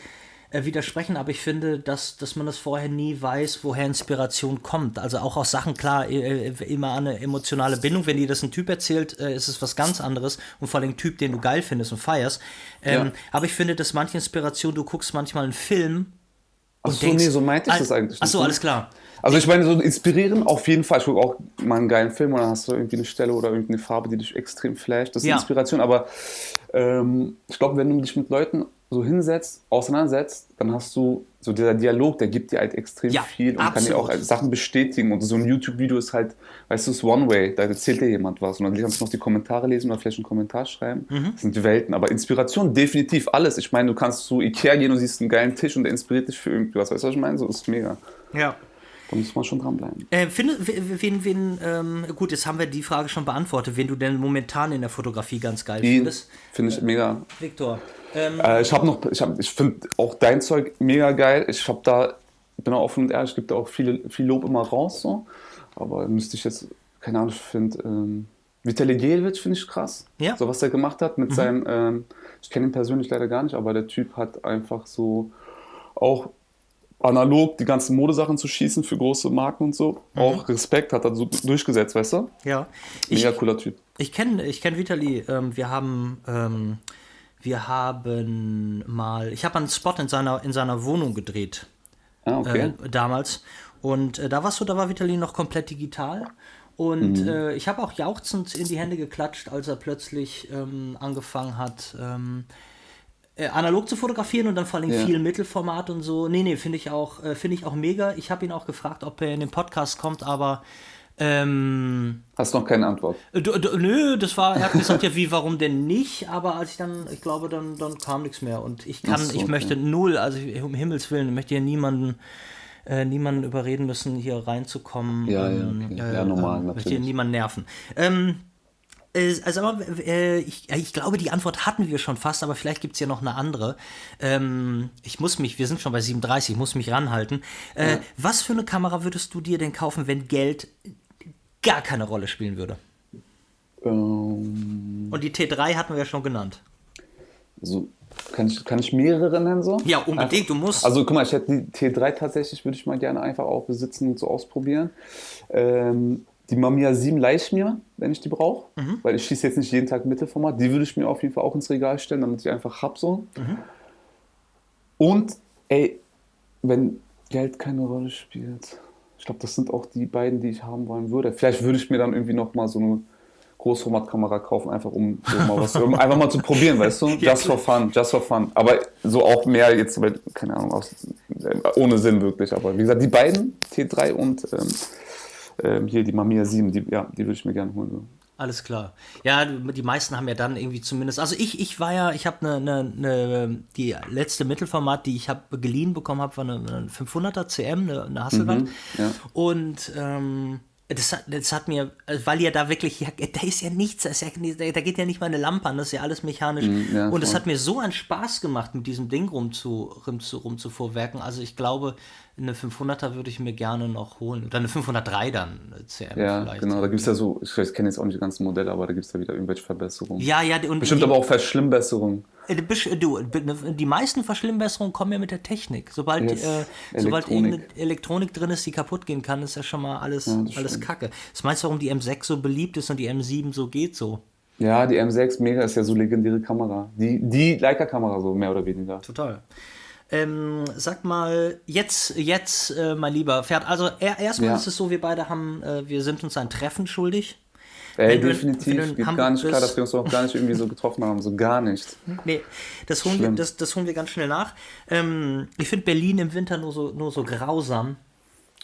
äh, widersprechen, aber ich finde, dass, dass man das vorher nie weiß, woher Inspiration kommt. Also auch aus Sachen, klar, immer eine emotionale Bindung. Wenn dir das ein Typ erzählt, ist es was ganz anderes und vor allem ein Typ, den du geil findest und feierst. Ähm, ja. Aber ich finde, dass manche Inspiration, du guckst manchmal einen Film. Ach so, denkst, nee, so meinte ich das eigentlich. Ach so, alles klar. Also ich meine, so inspirieren auf jeden Fall. Ich gucke auch mal einen geilen Film und dann hast du irgendwie eine Stelle oder irgendeine Farbe, die dich extrem flasht. Das ist ja. Inspiration. Aber ähm, ich glaube, wenn du dich mit Leuten so hinsetzt, auseinandersetzt, dann hast du so dieser Dialog, der gibt dir halt extrem ja, viel und absolut. kann dir auch Sachen bestätigen. Und so ein YouTube-Video ist halt, weißt du, es ist One-Way, da erzählt dir jemand was. Und dann kannst du noch die Kommentare lesen oder vielleicht einen Kommentar schreiben. Mhm. Das sind die Welten. Aber Inspiration, definitiv alles. Ich meine, du kannst zu Ikea gehen und siehst einen geilen Tisch und der inspiriert dich für irgendwas. Weißt du, was ich meine? So ist mega. Ja. Da muss man schon dranbleiben. Äh, finde, wen, wen, ähm, gut, jetzt haben wir die Frage schon beantwortet, wen du denn momentan in der Fotografie ganz geil die findest. Finde ich äh, mega. Viktor. Ähm, äh, ich habe noch, ich, hab, ich finde auch dein Zeug mega geil. Ich habe da, bin auch offen und ehrlich, ich gebe da auch viele, viel Lob immer raus. So. Aber müsste ich jetzt, keine Ahnung, ich finde, ähm, Vitali Gelwitsch finde ich krass. Ja. So was er gemacht hat mit mhm. seinem, ähm, ich kenne ihn persönlich leider gar nicht, aber der Typ hat einfach so auch analog die ganzen Modesachen zu schießen für große Marken und so. Mhm. Auch Respekt hat er so durchgesetzt, weißt du? Ja. Mega ich, cooler Typ. Ich kenne ich kenn Vitali. Ähm, wir haben. Ähm, wir haben mal, ich habe einen Spot in seiner, in seiner Wohnung gedreht. Ah, okay. Äh, damals. Und äh, da warst du, da war Vitali noch komplett digital. Und mhm. äh, ich habe auch jauchzend in die Hände geklatscht, als er plötzlich ähm, angefangen hat, ähm, äh, analog zu fotografieren und dann vor allem ja. viel Mittelformat und so. Nee, nee, finde ich auch, äh, finde ich auch mega. Ich habe ihn auch gefragt, ob er in den Podcast kommt, aber ähm, Hast noch keine Antwort? Äh, nö, das war, er hat gesagt, ja, wie, warum denn nicht? Aber als ich dann, ich glaube, dann, dann kam nichts mehr. Und ich kann, so, ich möchte okay. null, also um Himmels Willen, ich möchte hier niemanden, äh, niemanden überreden müssen, hier reinzukommen. Ja, ähm, ja, okay. ja, äh, normal, äh, natürlich. Möchte hier niemanden nerven. Ähm, äh, also aber, äh, ich, ich, glaube, die Antwort hatten wir schon fast, aber vielleicht gibt es ja noch eine andere. Ähm, ich muss mich, wir sind schon bei 37, ich muss mich ranhalten. Äh, ja. Was für eine Kamera würdest du dir denn kaufen, wenn Geld gar keine Rolle spielen würde. Ähm, Und die T3 hatten wir ja schon genannt. Also kann ich, kann ich mehrere nennen so? Ja, unbedingt, du musst. Also guck mal, ich hätte die T3 tatsächlich, würde ich mal gerne einfach auch besitzen und so ausprobieren. Ähm, die Mamiya 7 leih mir, wenn ich die brauche, mhm. weil ich schieße jetzt nicht jeden Tag Mittelformat. Die würde ich mir auf jeden Fall auch ins Regal stellen, damit ich einfach hab so. Mhm. Und ey, wenn Geld keine Rolle spielt, ich glaube, das sind auch die beiden, die ich haben wollen würde. Vielleicht würde ich mir dann irgendwie noch mal so eine Großformatkamera kaufen, einfach um so mal was, um einfach mal zu probieren, weißt du? Just for fun, just for fun. Aber so auch mehr jetzt, keine Ahnung, aus, äh, ohne Sinn wirklich. Aber wie gesagt, die beiden, T3 und ähm, ähm, hier die Mamiya 7, die, ja, die würde ich mir gerne holen. Alles klar. Ja, die meisten haben ja dann irgendwie zumindest. Also ich, ich war ja, ich habe eine, eine, eine, die letzte Mittelformat, die ich habe geliehen bekommen habe, war eine, eine 500er CM, eine, eine Hasselband. Mhm, ja. Und ähm, das, das hat mir, weil ja da wirklich, ja, da ist ja nichts, ist ja, da geht ja nicht mal eine Lampe an, das ist ja alles mechanisch. Mhm, ja, und es hat mir so einen Spaß gemacht, mit diesem Ding rumzu, rumzu, rumzuvorwerken. Also ich glaube, eine 500er würde ich mir gerne noch holen. Oder eine 503 dann, CM Ja, vielleicht. genau, da gibt es ja so, ich kenne jetzt auch nicht die ganzen Modelle, aber da gibt es ja wieder irgendwelche Verbesserungen. Ja, ja. Und Bestimmt die, aber auch Verschlimmbesserungen. Äh, du, die meisten Verschlimmbesserungen kommen ja mit der Technik. Sobald, yes. äh, sobald irgendeine Elektronik drin ist, die kaputt gehen kann, ist ja schon mal alles, ja, alles Kacke. Das meinst du, warum die M6 so beliebt ist und die M7 so geht so? Ja, die M6 Mega ist ja so legendäre Kamera. Die, die Leica-Kamera so, mehr oder weniger. Total. Ähm, sag mal, jetzt, jetzt, äh, mein lieber Pferd, also er, erstmal ja. ist es so, wir beide haben, äh, wir sind uns ein Treffen schuldig. Ey, definitiv. Du, Geht gar nicht klar, dass wir uns noch gar nicht irgendwie so getroffen haben. So gar nicht. Nee, das holen, wir, das, das holen wir ganz schnell nach. Ähm, ich finde Berlin im Winter nur so, nur so grausam.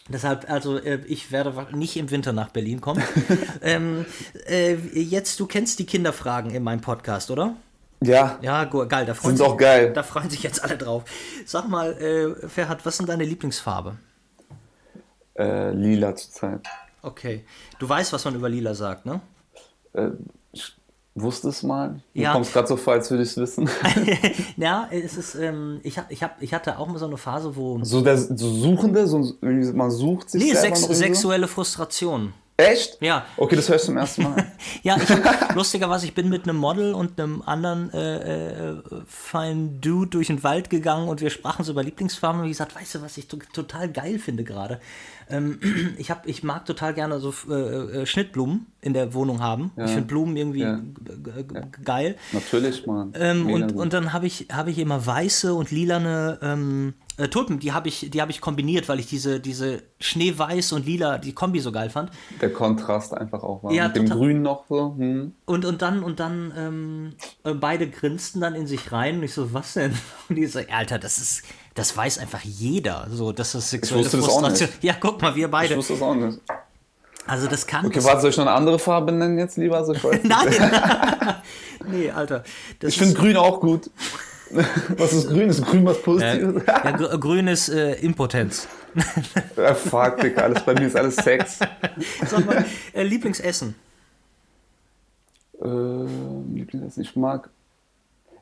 Deshalb, also äh, ich werde nicht im Winter nach Berlin kommen. ähm, äh, jetzt, du kennst die Kinderfragen in meinem Podcast, oder? Ja. Ja, geil. Da freuen sind sich, auch geil. Da freuen sich jetzt alle drauf. Sag mal, äh, Ferhat, was ist denn deine Lieblingsfarbe? Äh, lila zurzeit. Okay. Du weißt, was man über lila sagt, ne? Äh, ich wusste es mal. Du ja. kommst gerade so vor, als würde ich es wissen. ja, es ist, ähm, ich, hab, ich, hab, ich hatte auch mal so eine Phase, wo. So der so Suchende, so, man sucht sich. Nee, sex sexuelle Frustration. Echt? Ja. Okay, das hörst du zum ersten Mal. ja, ich, lustigerweise, ich bin mit einem Model und einem anderen äh, äh, feinen Dude durch den Wald gegangen und wir sprachen so über Lieblingsfarben und ich gesagt, weißt du, was ich total geil finde gerade? Ähm, ich, hab, ich mag total gerne so äh, äh, Schnittblumen in der Wohnung haben. Ja. Ich finde Blumen irgendwie ja. geil. Natürlich, Mann. Ähm, und, und dann habe ich, hab ich immer weiße und lilane ähm, äh, Tulpen, die habe ich, hab ich kombiniert, weil ich diese, diese Schneeweiß und Lila, die Kombi so geil fand. Der Kontrast einfach auch war. Ja, Mit dem Grün noch so. Hm. Und, und dann, und dann ähm, äh, beide grinsten dann in sich rein und ich so, was denn? Und die so, Alter, das ist, das weiß einfach jeder. So, das ist sexuelle ich Frustration. Das auch nicht. Ja, guck mal, wir beide. Ich wusste das auch nicht. Also das kann. Okay, warte, soll ich noch eine andere Farbe nennen jetzt lieber? Also Nein! nee, Alter. ich finde Grün auch gut. Was ist grün? Ist grün was Positives? Ja, ja grün ist äh, Impotenz. ja, fuck, Digga, alles bei mir ist alles Sex. Sag mal, äh, Lieblingsessen? Äh, Lieblingsessen, ich mag.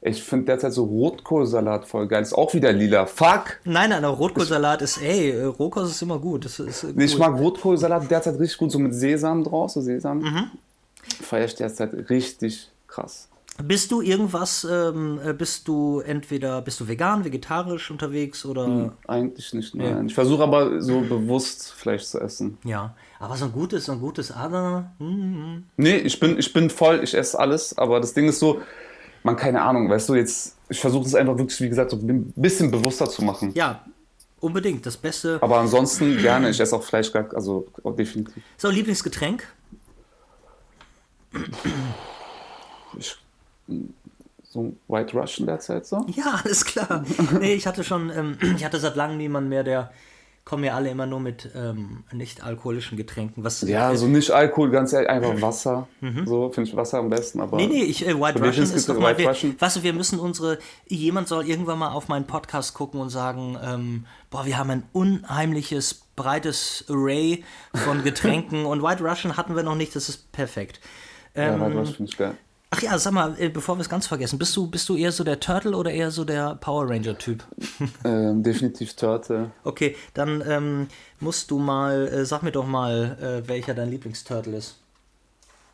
Ich finde derzeit so Rotkohlsalat voll geil. Ist auch wieder lila. Fuck! Nein, nein, Rotkohlsalat ist, ey, äh, Rohkost ist immer gut. Das ist, nee, ich mag Rotkohlsalat derzeit richtig gut, so mit Sesam draus, so Sesam. Mhm. Feier ich derzeit richtig krass. Bist du irgendwas, ähm, äh, bist du entweder, bist du vegan, vegetarisch unterwegs oder? Hm, eigentlich nicht, nein. Ja. Ich versuche aber so bewusst Fleisch zu essen. Ja, aber so ein gutes, so ein gutes Ader. Hm, hm. Nee, ich bin, ich bin voll, ich esse alles, aber das Ding ist so, man, keine Ahnung, weißt du, jetzt, ich versuche es einfach wirklich, wie gesagt, so ein bisschen bewusster zu machen. Ja, unbedingt, das Beste. Aber ansonsten gerne, ich esse auch Fleisch, also definitiv. So, Lieblingsgetränk? Ich so ein White Russian derzeit so? Ja, alles klar. nee, ich hatte schon, ähm, ich hatte seit langem niemanden mehr, der kommen ja alle immer nur mit ähm, nicht alkoholischen Getränken. Was, ja, so nicht Alkohol, ganz ehrlich, einfach Wasser. Mhm. So finde ich Wasser am besten. Aber nee, nee, ich, äh, White Russian ist doch mal, wir, weißt du, wir müssen unsere, jemand soll irgendwann mal auf meinen Podcast gucken und sagen, ähm, boah, wir haben ein unheimliches, breites Array von Getränken und White Russian hatten wir noch nicht, das ist perfekt. Ähm, ja, White Russian finde ich geil. Ach ja, sag mal, äh, bevor wir es ganz vergessen, bist du, bist du eher so der Turtle oder eher so der Power Ranger-Typ? Ähm, definitiv Turtle. Okay, dann ähm, musst du mal, äh, sag mir doch mal, äh, welcher dein Lieblingsturtle ist.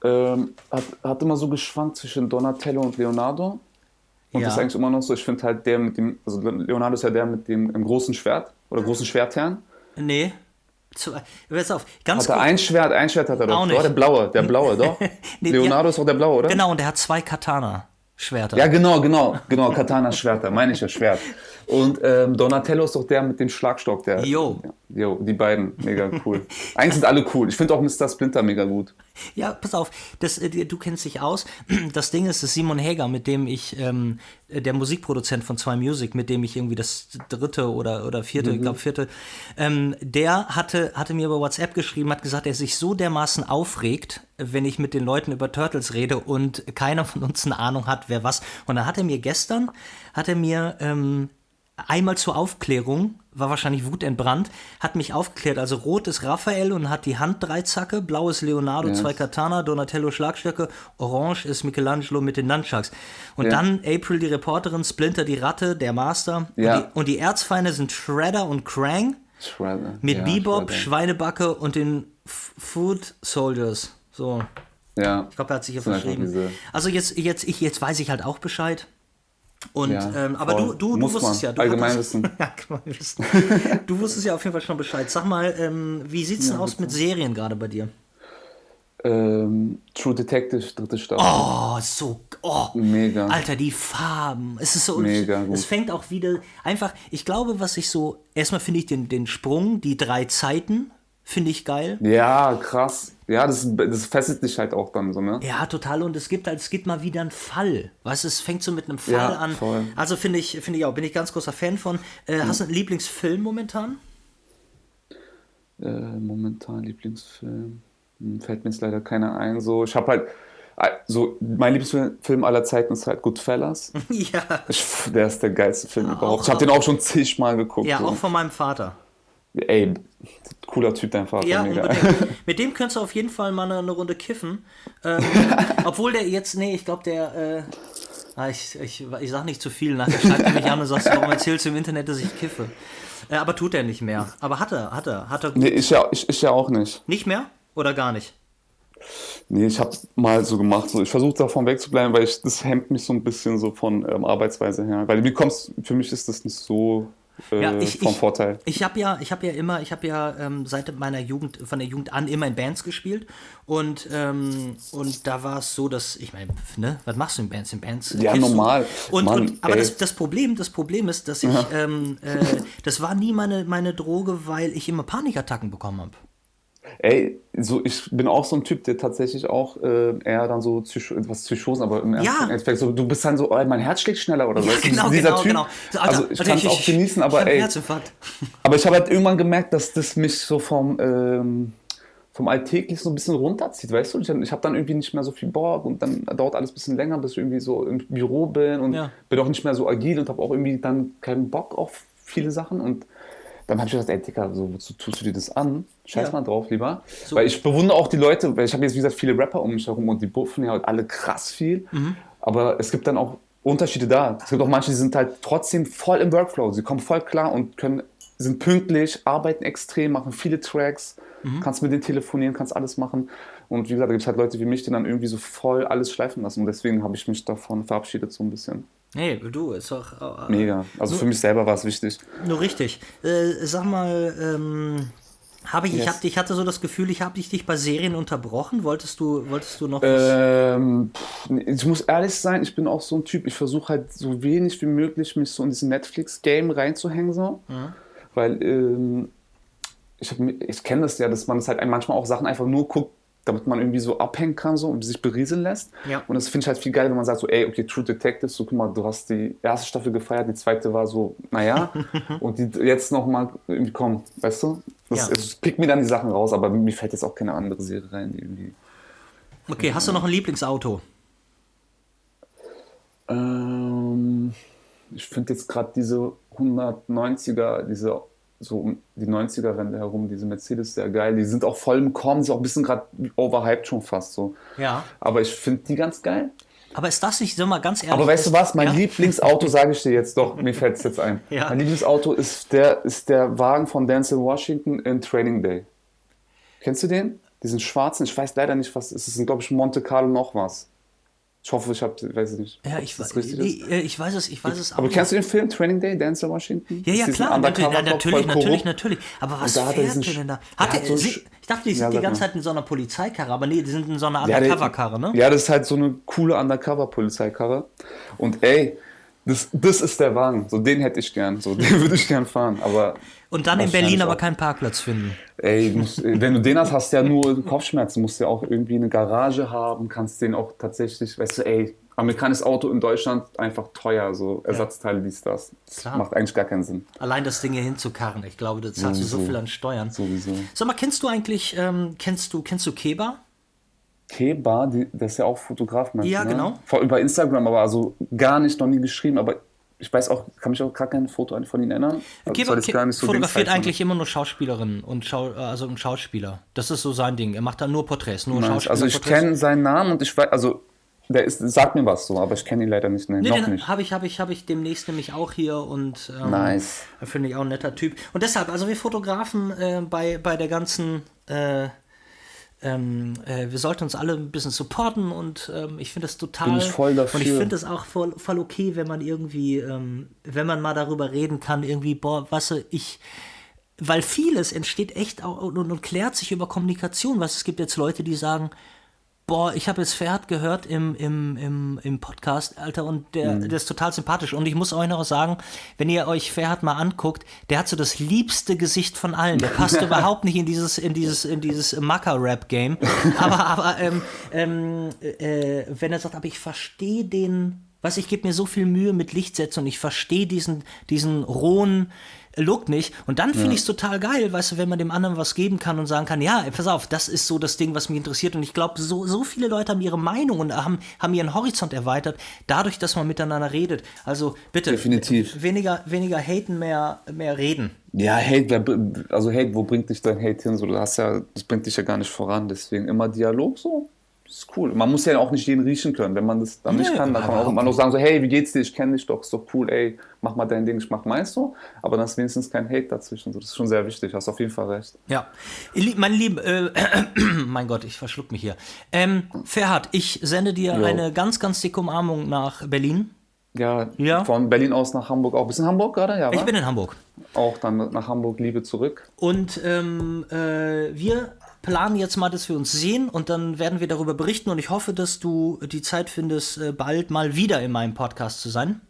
Ähm, hat, hat immer so geschwankt zwischen Donatello und Leonardo. Und ja. das ist eigentlich immer noch so. Ich finde halt der mit dem, also Leonardo ist ja der mit dem großen Schwert oder großen Schwertherrn. Nee. Zu, pass auf, ganz hat er ein Schwert, ein Schwert hat er doch. Auch Der blaue, der blaue, doch. nee, Leonardo ja, ist doch der blaue, oder? Genau, und der hat zwei Katana-Schwerter. Ja, genau, genau, genau, Katana-Schwerter, meine ich ja, Schwert. Und ähm, Donatello ist doch der mit dem Schlagstock. Der, jo. Jo, die beiden, mega cool. Eigentlich sind alle cool. Ich finde auch Mr. Splinter mega gut. Ja, pass auf, das, äh, du kennst dich aus. Das Ding ist, das Simon Häger, mit dem ich, ähm, der Musikproduzent von Zwei Music, mit dem ich irgendwie das dritte oder, oder vierte, mhm. ich glaube vierte, ähm, der hatte, hatte mir über WhatsApp geschrieben, hat gesagt, er sich so dermaßen aufregt, wenn ich mit den Leuten über Turtles rede und keiner von uns eine Ahnung hat, wer was. Und dann hat er mir gestern, hat er mir ähm, einmal zur Aufklärung, war wahrscheinlich wutentbrannt, hat mich aufgeklärt. Also rot ist Raphael und hat die Hand Dreizacke, blau ist Leonardo, yes. zwei Katana, Donatello Schlagstöcke, orange ist Michelangelo mit den Nunchucks. Und ja. dann April die Reporterin, Splinter die Ratte, der Master. Ja. Und, die, und die Erzfeinde sind Shredder und Krang. Shredder. Mit ja, Bebop, Shredder. Schweinebacke und den F Food Soldiers. So. Ja. Ich glaube, er hat sich hier verschrieben. Also jetzt, jetzt, ich, jetzt weiß ich halt auch Bescheid. Und, ja, ähm, aber du, du, du wusstest ja. Du Allgemeinwissen. wissen. du wusstest ja auf jeden Fall schon Bescheid. Sag mal, ähm, wie sieht es denn aus bitte. mit Serien gerade bei dir? Ähm, True Detective, dritte Staffel. Oh, so, oh, mega. Alter, die Farben. Es ist so, mega gut. es fängt auch wieder einfach, ich glaube, was ich so, erstmal finde ich den, den Sprung, die drei Zeiten, finde ich geil. Ja, krass. Ja, das, das fesselt dich halt auch dann so, ne? Ja, total. Und es gibt halt, es gibt mal wieder einen Fall. Weißt du, es fängt so mit einem Fall ja, an. Voll. Also finde ich, finde ich auch, bin ich ganz großer Fan von. Äh, hm. Hast du einen Lieblingsfilm momentan? Äh, momentan Lieblingsfilm. Hm, fällt mir jetzt leider keiner ein. So, ich habe halt äh, so mein Lieblingsfilm aller Zeiten ist halt Goodfellas. ja. Ich, der ist der geilste Film ja, überhaupt. Ich habe den auch schon zigmal geguckt. Ja, so. auch von meinem Vater. Ey, cooler Typ, dein Vater. Ja. Mit dem könntest du auf jeden Fall mal eine, eine Runde kiffen. Ähm, obwohl der jetzt, nee, ich glaube, der. Äh, ah, ich, ich, ich sag nicht zu viel, nachher schreibt er mich an und sagt, warum erzählst du im Internet, dass ich kiffe? Äh, aber tut er nicht mehr. Aber hat er, hat er, hat er gut. Nee, ich ja, ich, ich ja auch nicht. Nicht mehr? Oder gar nicht? Nee, ich habe mal so gemacht, so, ich versuche davon wegzubleiben, weil ich, das hemmt mich so ein bisschen so von ähm, Arbeitsweise her. Weil wie kommst, für mich ist das nicht so ja, ich, vom ich, Vorteil. Ich habe ja, ich habe ja immer, ich habe ja ähm, seit meiner Jugend, von der Jugend an immer in Bands gespielt und ähm, und da war es so, dass ich meine, ne, was machst du in Bands? In Bands? Ja, normal. Und, Mann, und aber das, das Problem, das Problem ist, dass ich, ja. ähm, äh, das war nie meine meine Droge, weil ich immer Panikattacken bekommen habe. Ey, so, ich bin auch so ein Typ, der tatsächlich auch äh, eher dann so Psycho etwas Psychosen, aber im ja. Endeffekt so, du bist dann so, oh, mein Herz schlägt schneller oder so. Ja, genau, dieser genau, typ, genau. Alter, also ich kann es auch genießen, aber ey. Aber ich habe halt irgendwann gemerkt, dass das mich so vom, ähm, vom Alltäglich so ein bisschen runterzieht, weißt du? Ich, ich habe dann irgendwie nicht mehr so viel Bock und dann dauert alles ein bisschen länger, bis ich irgendwie so im Büro bin und ja. bin auch nicht mehr so agil und habe auch irgendwie dann keinen Bock auf viele Sachen und dann habe ich gesagt, ey Dicker, so, wozu tust du dir das an? Scheiß ja. mal drauf lieber. So. Weil ich bewundere auch die Leute, weil ich habe jetzt, wie gesagt, viele Rapper um mich herum und die buffen ja halt alle krass viel. Mhm. Aber es gibt dann auch Unterschiede da. Es gibt auch manche, die sind halt trotzdem voll im Workflow. Sie kommen voll klar und können, sind pünktlich, arbeiten extrem, machen viele Tracks, mhm. kannst mit denen telefonieren, kannst alles machen. Und wie gesagt, da gibt es halt Leute wie mich, die dann irgendwie so voll alles schleifen lassen. Und deswegen habe ich mich davon verabschiedet so ein bisschen. Nee, du, ist doch. Äh, Mega. Also so, für mich selber war es wichtig. Nur richtig. Äh, sag mal, ähm, habe ich, yes. ich, hab, ich hatte so das Gefühl, ich habe dich bei Serien unterbrochen. Wolltest du, wolltest du noch ähm, ich muss ehrlich sein, ich bin auch so ein Typ, ich versuche halt so wenig wie möglich mich so in diesen Netflix-Game reinzuhängen. So. Mhm. Weil ähm, ich, ich kenne das ja, dass man das halt manchmal auch Sachen einfach nur guckt, damit man irgendwie so abhängen kann so, und sich berieseln lässt. Ja. Und das finde ich halt viel geil, wenn man sagt so, ey, okay, True Detective, so guck mal, du hast die erste Staffel gefeiert, die zweite war so, naja, und die jetzt nochmal irgendwie kommen, weißt du? Das, ja. Es pickt mir dann die Sachen raus, aber mir fällt jetzt auch keine andere Serie rein, die irgendwie. Okay, hast du noch ein Lieblingsauto? Ähm, ich finde jetzt gerade diese 190er, diese so um die 90er-Wende herum, diese Mercedes sehr geil. Die sind auch voll im Kommen, sind auch ein bisschen gerade overhyped schon fast so. Ja. Aber ich finde die ganz geil. Aber ist das nicht, sag mal ganz ehrlich. Aber weißt du was, mein ja? Lieblingsauto, sage ich dir jetzt doch, mir fällt es jetzt ein. Ja. Mein Lieblingsauto ist der, ist der Wagen von Denzel Washington in Training Day. Kennst du den? Diesen schwarzen, ich weiß leider nicht, was es ist. Glaube ich, Monte Carlo noch was. Ich hoffe, ich habe, weiß ich nicht. Ja, ich, das richtig nee, äh, ich weiß es, ich weiß es auch. Aber kennst du den Film Training Day, Denzel Washington? Ja, ja, klar, natürlich, ja, natürlich, natürlich, natürlich. Aber was fährt denn da? Hat der, so ich dachte, die sind ja, die ganze Zeit in so einer Polizeikarre, aber nee, die sind in so einer Undercover-Karre, ne? Ja, das ist halt so eine coole Undercover-Polizeikarre. Und ey, das, das ist der Wagen. So, den hätte ich gern. So, den würde ich gern fahren. Aber und dann in Berlin aber keinen Parkplatz finden. Ey, musst, wenn du den hast, hast du ja nur Kopfschmerzen. Musst ja auch irgendwie eine Garage haben, kannst den auch tatsächlich, weißt du, ey, amerikanisches Auto in Deutschland einfach teuer, so Ersatzteile, dies, das. Das Klar. macht eigentlich gar keinen Sinn. Allein das Ding hier hinzukarren, ich glaube, da zahlst du so viel an Steuern. Sowieso. Sag mal, kennst du eigentlich, ähm, kennst du, kennst du Keba? Keba, die, der ist ja auch Fotograf, meinst Ja, ne? genau. Vor, über Instagram, aber also gar nicht, noch nie geschrieben, aber ich weiß auch, kann mich auch gar kein Foto von ihnen erinnern. Also Keba so fotografiert eigentlich immer nur Schauspielerinnen und Schau, also ein Schauspieler. Das ist so sein Ding. Er macht da nur Porträts, nur Schauspieler. Also ich kenne seinen Namen und ich weiß, also der ist, sagt mir was so, aber ich kenne ihn leider nicht. Nee, nee noch nicht. Habe ich, habe ich, habe ich demnächst nämlich auch hier und ähm, nice. finde ich auch ein netter Typ. Und deshalb, also wir Fotografen äh, bei, bei der ganzen äh, ähm, äh, wir sollten uns alle ein bisschen supporten und ähm, ich finde das total. Bin ich voll dafür. Und ich finde es auch voll, voll okay, wenn man irgendwie, ähm, wenn man mal darüber reden kann, irgendwie, boah, was ich weil vieles entsteht echt auch und, und, klärt sich über Kommunikation. Was es gibt jetzt Leute, die sagen, Boah, ich habe jetzt Ferhat gehört im, im, im, im Podcast, Alter, und der, mhm. der ist total sympathisch. Und ich muss euch noch sagen, wenn ihr euch Ferhat mal anguckt, der hat so das liebste Gesicht von allen. Der passt überhaupt nicht in dieses, in dieses, in dieses Macker-Rap-Game. Aber, aber ähm, ähm, äh, wenn er sagt, aber ich verstehe den, was ich gebe mir so viel Mühe mit Lichtsetzung, ich verstehe diesen, diesen rohen, Look nicht. Und dann finde ja. ich es total geil, weißt du, wenn man dem anderen was geben kann und sagen kann, ja, pass auf, das ist so das Ding, was mich interessiert. Und ich glaube, so, so viele Leute haben ihre Meinung und haben, haben ihren Horizont erweitert, dadurch, dass man miteinander redet. Also bitte, Definitiv. weniger, weniger haten, mehr, mehr reden. Ja, Hate, also Hate, wo bringt dich dein Hate hin? So, du hast ja, das bringt dich ja gar nicht voran, deswegen immer Dialog so ist cool. Man muss ja auch nicht jeden riechen können. Wenn man das dann nicht kann, dann kann man auch immer noch sagen, so, hey, wie geht's dir? Ich kenne dich doch, ist doch cool, ey, mach mal dein Ding, ich mach meins so. Aber dann ist wenigstens kein Hate dazwischen. Das ist schon sehr wichtig, hast auf jeden Fall recht. Ja. Mein Lieber, äh, mein Gott, ich verschluck mich hier. Ähm, Ferhat, ich sende dir jo. eine ganz, ganz dicke Umarmung nach Berlin. Ja, ja, von Berlin aus nach Hamburg auch. Bist du in Hamburg gerade? Ja, ich bin in Hamburg. Auch dann nach Hamburg, Liebe zurück. Und ähm, äh, wir planen jetzt mal, dass wir uns sehen und dann werden wir darüber berichten und ich hoffe, dass du die Zeit findest, äh, bald mal wieder in meinem Podcast zu sein.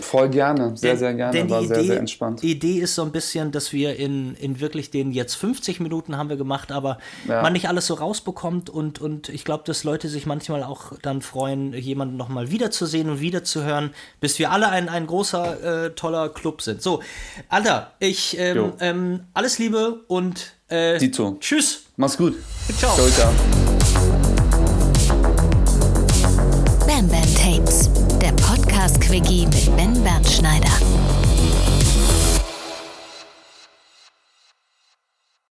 Voll gerne, sehr, sehr gerne. Denn War Idee, sehr, sehr entspannt. Die Idee ist so ein bisschen, dass wir in, in wirklich den jetzt 50 Minuten haben wir gemacht, aber ja. man nicht alles so rausbekommt und, und ich glaube, dass Leute sich manchmal auch dann freuen, jemanden nochmal wiederzusehen und wiederzuhören, bis wir alle ein, ein großer, äh, toller Club sind. So, Alter, ich, ähm, ähm, alles Liebe und äh. Tschüss. Mach's gut. Ciao. Ciao, ciao. Bam Bam Tapes, der Podcast-Quickie mit Ben Bernschneider.